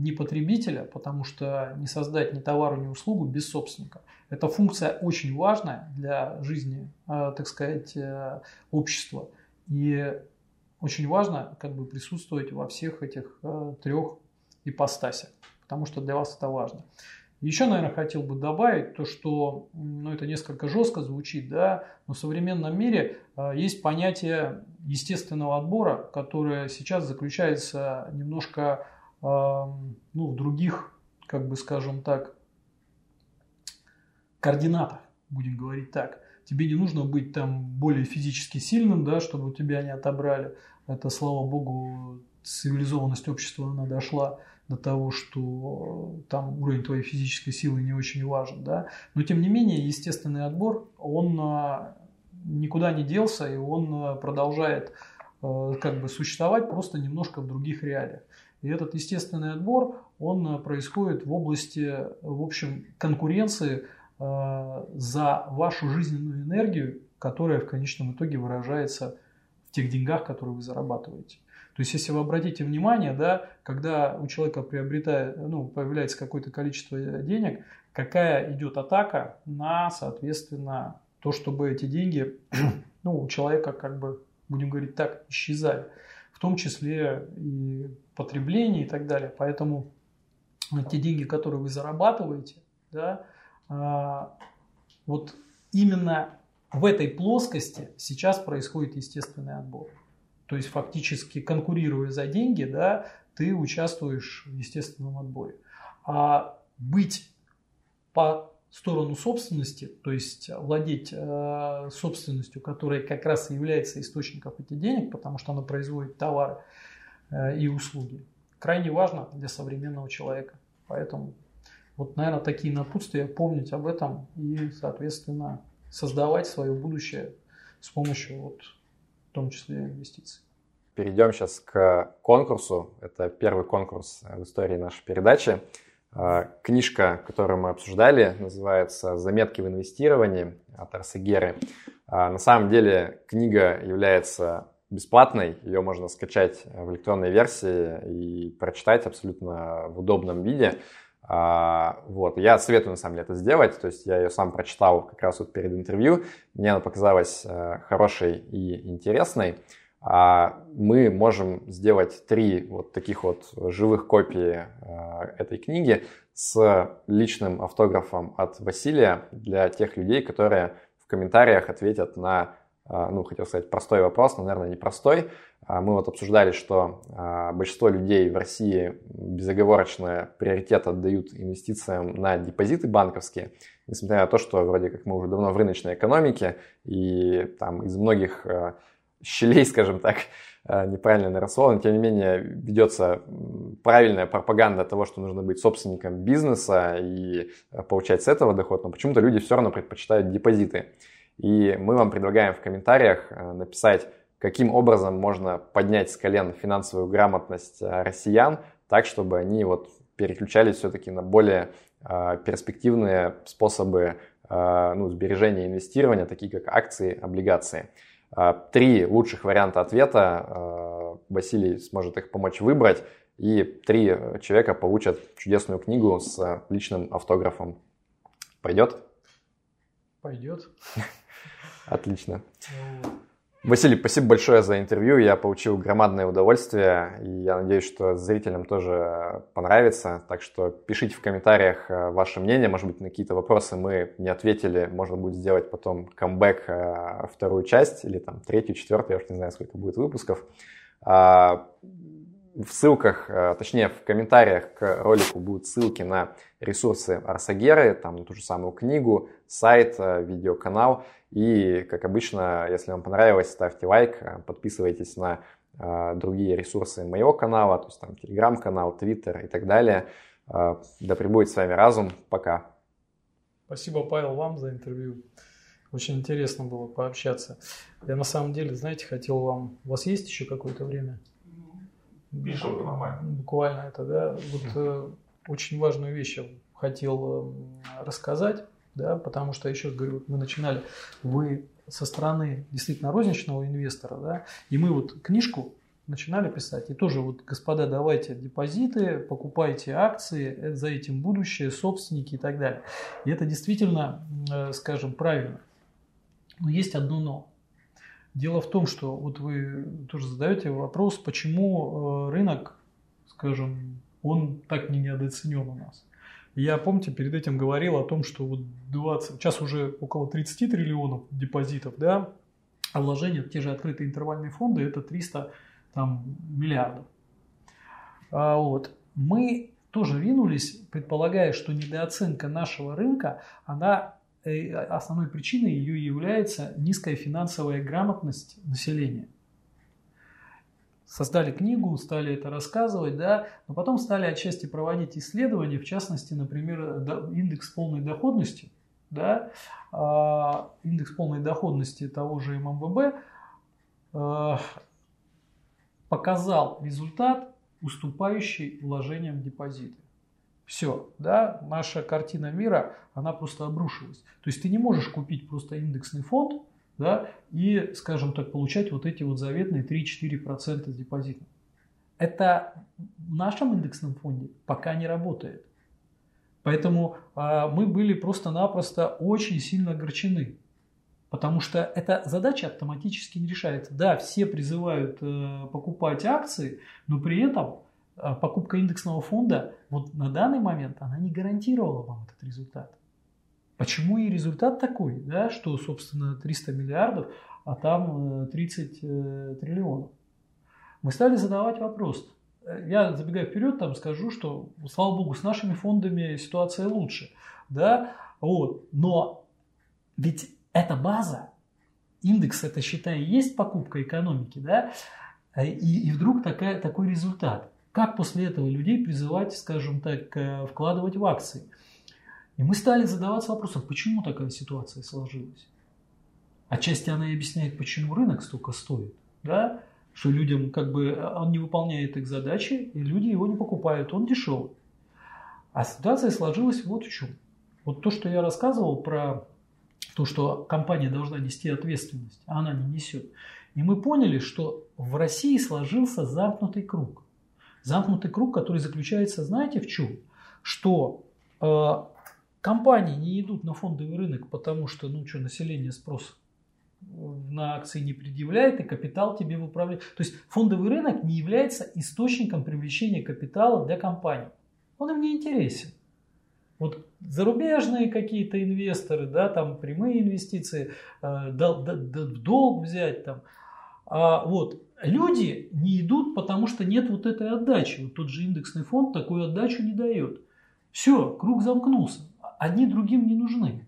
ни потребителя, потому что не создать ни товару, ни услугу без собственника. Эта функция очень важная для жизни, э, так сказать, э, общества. И очень важно как бы присутствовать во всех этих э, трех ипостасях, потому что для вас это важно. Еще, наверное, хотел бы добавить то, что, ну, это несколько жестко звучит, да, но в современном мире есть понятие естественного отбора, которое сейчас заключается немножко ну, в других, как бы скажем так, координатах, будем говорить так. Тебе не нужно быть там более физически сильным, да, чтобы тебя не отобрали. Это, слава богу, цивилизованность общества она дошла до того, что там уровень твоей физической силы не очень важен, да. Но тем не менее, естественный отбор, он а, никуда не делся, и он а, продолжает а, как бы существовать просто немножко в других реалиях. И этот естественный отбор, он э, происходит в области, в общем, конкуренции э, за вашу жизненную энергию, которая в конечном итоге выражается в тех деньгах, которые вы зарабатываете. То есть, если вы обратите внимание, да, когда у человека приобретает, ну, появляется какое-то количество денег, какая идет атака на, соответственно, то, чтобы эти деньги, [CLEARS THROAT] ну, у человека, как бы, будем говорить так, исчезали в том числе и потребление и так далее. Поэтому те деньги, которые вы зарабатываете, да, а, вот именно в этой плоскости сейчас происходит естественный отбор. То есть фактически конкурируя за деньги, да, ты участвуешь в естественном отборе. А быть по сторону собственности, то есть владеть э, собственностью, которая как раз и является источником этих денег, потому что она производит товары э, и услуги, крайне важно для современного человека. Поэтому вот, наверное, такие напутствия, помнить об этом и, соответственно, создавать свое будущее с помощью, вот, в том числе, инвестиций. Перейдем сейчас к конкурсу. Это первый конкурс в истории нашей передачи. А, книжка, которую мы обсуждали, называется «Заметки в инвестировании» от Арсегеры. А, на самом деле книга является бесплатной, ее можно скачать в электронной версии и прочитать абсолютно в удобном виде. А, вот. Я советую, на самом деле, это сделать. То есть я ее сам прочитал как раз вот перед интервью. Мне она показалась хорошей и интересной. А мы можем сделать три вот таких вот живых копии а, этой книги с личным автографом от Василия для тех людей, которые в комментариях ответят на, а, ну, хотел сказать, простой вопрос, но, наверное, непростой. Мы вот обсуждали, что большинство людей в России безоговорочно приоритет отдают инвестициям на депозиты банковские, несмотря на то, что вроде как мы уже давно в рыночной экономике, и там из многих щелей, скажем так, э, неправильно нарисовано, тем не менее ведется правильная пропаганда того, что нужно быть собственником бизнеса и э, получать с этого доход, но почему-то люди все равно предпочитают депозиты. И мы вам предлагаем в комментариях э, написать, каким образом можно поднять с колен финансовую грамотность россиян, так, чтобы они вот переключались все-таки на более перспективные способы ну, сбережения и инвестирования, такие как акции, облигации. А, три лучших варианта ответа. А, Василий сможет их помочь выбрать. И три человека получат чудесную книгу с личным автографом. Пойдет? Пойдет. [LAUGHS] Отлично. Ну Василий, спасибо большое за интервью. Я получил громадное удовольствие. И я надеюсь, что зрителям тоже понравится. Так что пишите в комментариях э, ваше мнение. Может быть, на какие-то вопросы мы не ответили. Можно будет сделать потом камбэк, э, вторую часть или там третью, четвертую. Я уж не знаю, сколько будет выпусков. А, в ссылках, э, точнее в комментариях к ролику будут ссылки на ресурсы Арсагеры, там на ту же самую книгу, сайт, видеоканал. И, как обычно, если вам понравилось, ставьте лайк, э, подписывайтесь на э, другие ресурсы моего канала, то есть там телеграм-канал, твиттер и так далее. Э, да пребудет с вами разум. Пока. Спасибо, Павел, вам за интервью. Очень интересно было пообщаться. Я на самом деле, знаете, хотел вам... У вас есть еще какое-то время? Пишем, нормально. Буквально это, да. Вот э, очень важную вещь я хотел э, рассказать да, потому что, еще говорю, мы начинали, вы со стороны действительно розничного инвестора, да, и мы вот книжку начинали писать. И тоже вот, господа, давайте депозиты, покупайте акции, э, за этим будущее, собственники и так далее. И это действительно, э, скажем, правильно. Но есть одно но. Дело в том, что вот вы тоже задаете вопрос, почему э, рынок, скажем, он так не недооценен у нас. Я, помните, перед этим говорил о том, что вот 20, сейчас уже около 30 триллионов депозитов, да, а вложения в те же открытые интервальные фонды это 300 там, миллиардов. А вот. Мы тоже ринулись, предполагая, что недооценка нашего рынка, она э, основной причиной ее является низкая финансовая грамотность населения создали книгу, стали это рассказывать, да, но потом стали отчасти проводить исследования, в частности, например, индекс полной доходности, да, а, индекс полной доходности того же ММВБ а, показал результат, уступающий вложениям в депозиты. Все, да, наша картина мира, она просто обрушилась. То есть ты не можешь купить просто индексный фонд, да, и, скажем так, получать вот эти вот заветные 3-4% депозита. Это в нашем индексном фонде пока не работает. Поэтому а, мы были просто-напросто очень сильно огорчены. Потому что эта задача автоматически не решается. Да, все призывают э, покупать акции, но при этом э, покупка индексного фонда вот на данный момент она не гарантировала вам этот результат. Почему и результат такой, да, что, собственно, 300 миллиардов, а там 30 э, э, триллионов? Мы стали задавать вопрос. Я, забегая вперед, там скажу, что, слава богу, с нашими фондами ситуация лучше. Да? Вот. Но ведь эта база, индекс, это, считай, есть покупка экономики, да? И, и вдруг такая, такой результат. Как после этого людей призывать, скажем так, э, вкладывать в акции? И мы стали задаваться вопросом, почему такая ситуация сложилась. Отчасти она и объясняет, почему рынок столько стоит. Да? Что людям как бы он не выполняет их задачи, и люди его не покупают, он дешевый. А ситуация сложилась вот в чем. Вот то, что я рассказывал про то, что компания должна нести ответственность, а она не несет. И мы поняли, что в России сложился замкнутый круг. Замкнутый круг, который заключается, знаете, в чем? Что э, Компании не идут на фондовый рынок, потому что, ну что, население спрос на акции не предъявляет, и капитал тебе выправляет. То есть фондовый рынок не является источником привлечения капитала для компаний. Он им не интересен. Вот зарубежные какие-то инвесторы, да, там прямые инвестиции, э, в долг взять там. А вот люди не идут, потому что нет вот этой отдачи. Вот тот же индексный фонд такую отдачу не дает. Все, круг замкнулся одни другим не нужны.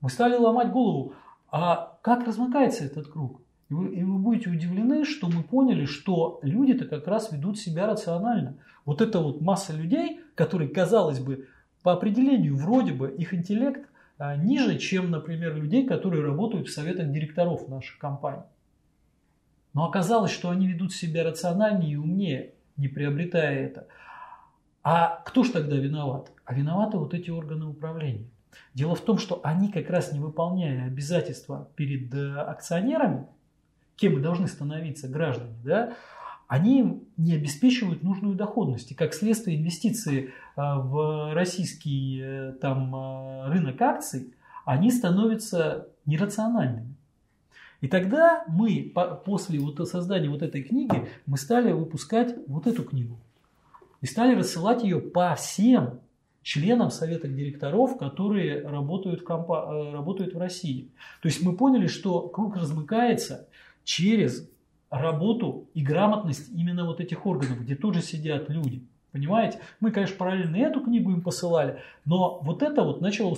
Мы стали ломать голову, а как размыкается этот круг? И вы, и вы будете удивлены, что мы поняли, что люди-то как раз ведут себя рационально. Вот эта вот масса людей, которые, казалось бы, по определению, вроде бы, их интеллект а, ниже, чем, например, людей, которые работают в советах директоров наших компаний. Но оказалось, что они ведут себя рациональнее и умнее, не приобретая это. А кто же тогда виноват? А виноваты вот эти органы управления. Дело в том, что они как раз не выполняя обязательства перед э, акционерами, кем мы должны становиться граждане, да, они не обеспечивают нужную доходность. И как следствие инвестиции а, в российский э, там, рынок акций, они становятся нерациональными. И тогда мы, после вот создания вот этой книги, мы стали выпускать вот эту книгу. И стали рассылать ее по всем членам совета директоров, которые работают компа- э, работают в России. То есть мы поняли, что круг размыкается через работу и грамотность именно вот этих органов, где тоже сидят люди. Понимаете? Мы, конечно, параллельно эту книгу им посылали, но вот это вот начало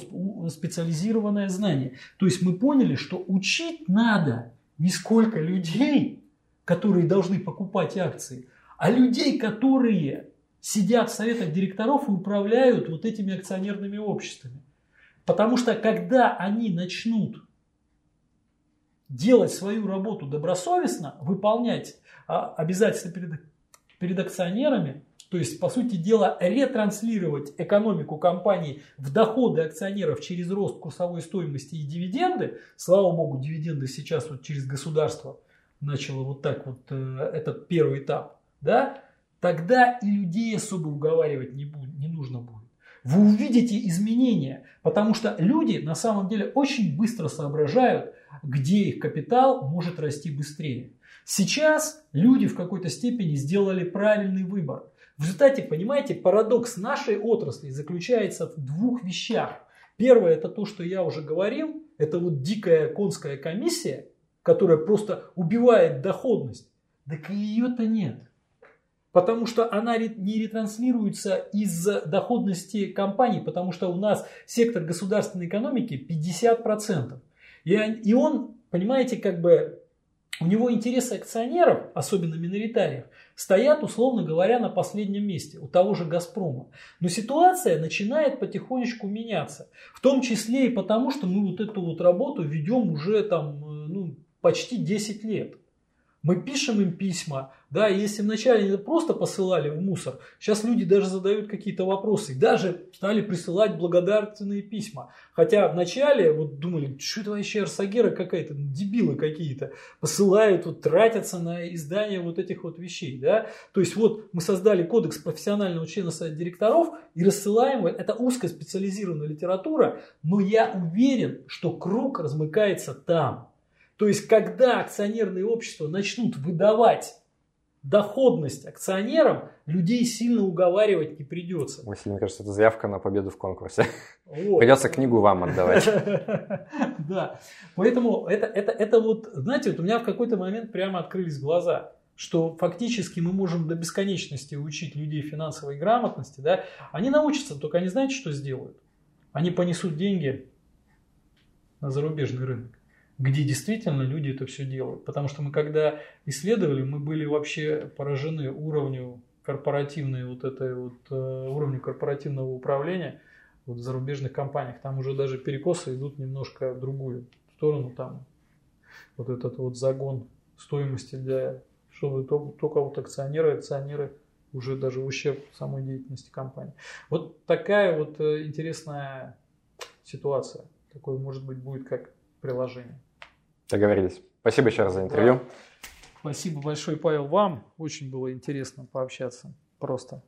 специализированное знание. То есть мы поняли, что учить надо не сколько людей, которые должны покупать акции, а людей, которые сидят в советах директоров и управляют вот этими акционерными обществами. Потому что когда они начнут делать свою работу добросовестно, выполнять а, обязательства перед, перед акционерами, то есть, по сути дела, ретранслировать экономику компании в доходы акционеров через рост курсовой стоимости и дивиденды. Слава богу, дивиденды сейчас вот через государство начало вот так вот э, этот первый этап. Да? Тогда и людей особо уговаривать не, будет, не нужно будет. Вы увидите изменения, потому что люди на самом деле очень быстро соображают, где их капитал может расти быстрее. Сейчас люди в какой-то степени сделали правильный выбор. В результате, понимаете, парадокс нашей отрасли заключается в двух вещах. Первое, это то, что я уже говорил, это вот дикая конская комиссия, которая просто убивает доходность. Так и ее-то нет. Потому что она не ретранслируется из доходности компаний, потому что у нас сектор государственной экономики 50%. И, и он, понимаете, как бы у него интересы акционеров, особенно миноритариев, стоят, условно говоря, на последнем месте, у того же «Газпрома». Но ситуация начинает потихонечку меняться. В том числе и потому, что мы вот эту вот работу ведем уже там, э, ну, почти 10 лет. Мы пишем им письма, да, и если вначале просто посылали в мусор, сейчас люди даже задают какие-то вопросы, даже стали присылать благодарственные письма. Хотя вначале вот думали, что это вообще Арсагера какая-то, ну, дебилы какие-то, посылают, вот, тратятся на издание вот этих вот вещей, да. То есть вот мы создали кодекс профессионального члена совета директоров и рассылаем, это узкоспециализированная литература, но я уверен, что круг размыкается там. То есть, когда акционерные общества начнут выдавать доходность акционерам, людей сильно уговаривать не придется. Василий, мне кажется, это заявка на победу в конкурсе. Вот. Придется книгу вам отдавать. [LAUGHS] Да, поэтому это, это, это вот, знаете, вот у меня в какой-то момент прямо открылись глаза, что фактически мы можем до бесконечности учить людей финансовой грамотности, да, они научатся, только они знаете, что сделают? Они понесут деньги на зарубежный рынок где действительно люди это все делают. Потому что мы когда исследовали, мы были вообще поражены уровню корпоративной вот этой вот э, уровню корпоративного управления вот в зарубежных компаниях. Там уже даже перекосы идут немножко в другую сторону. Там вот этот вот загон стоимости для чтобы только вот акционеры, акционеры уже даже в ущерб самой деятельности компании. Вот такая вот э, интересная ситуация. Такое, может быть, будет как приложение. Договорились. Спасибо еще раз за интервью. Спасибо большое, Павел, вам. Очень было интересно пообщаться. Просто.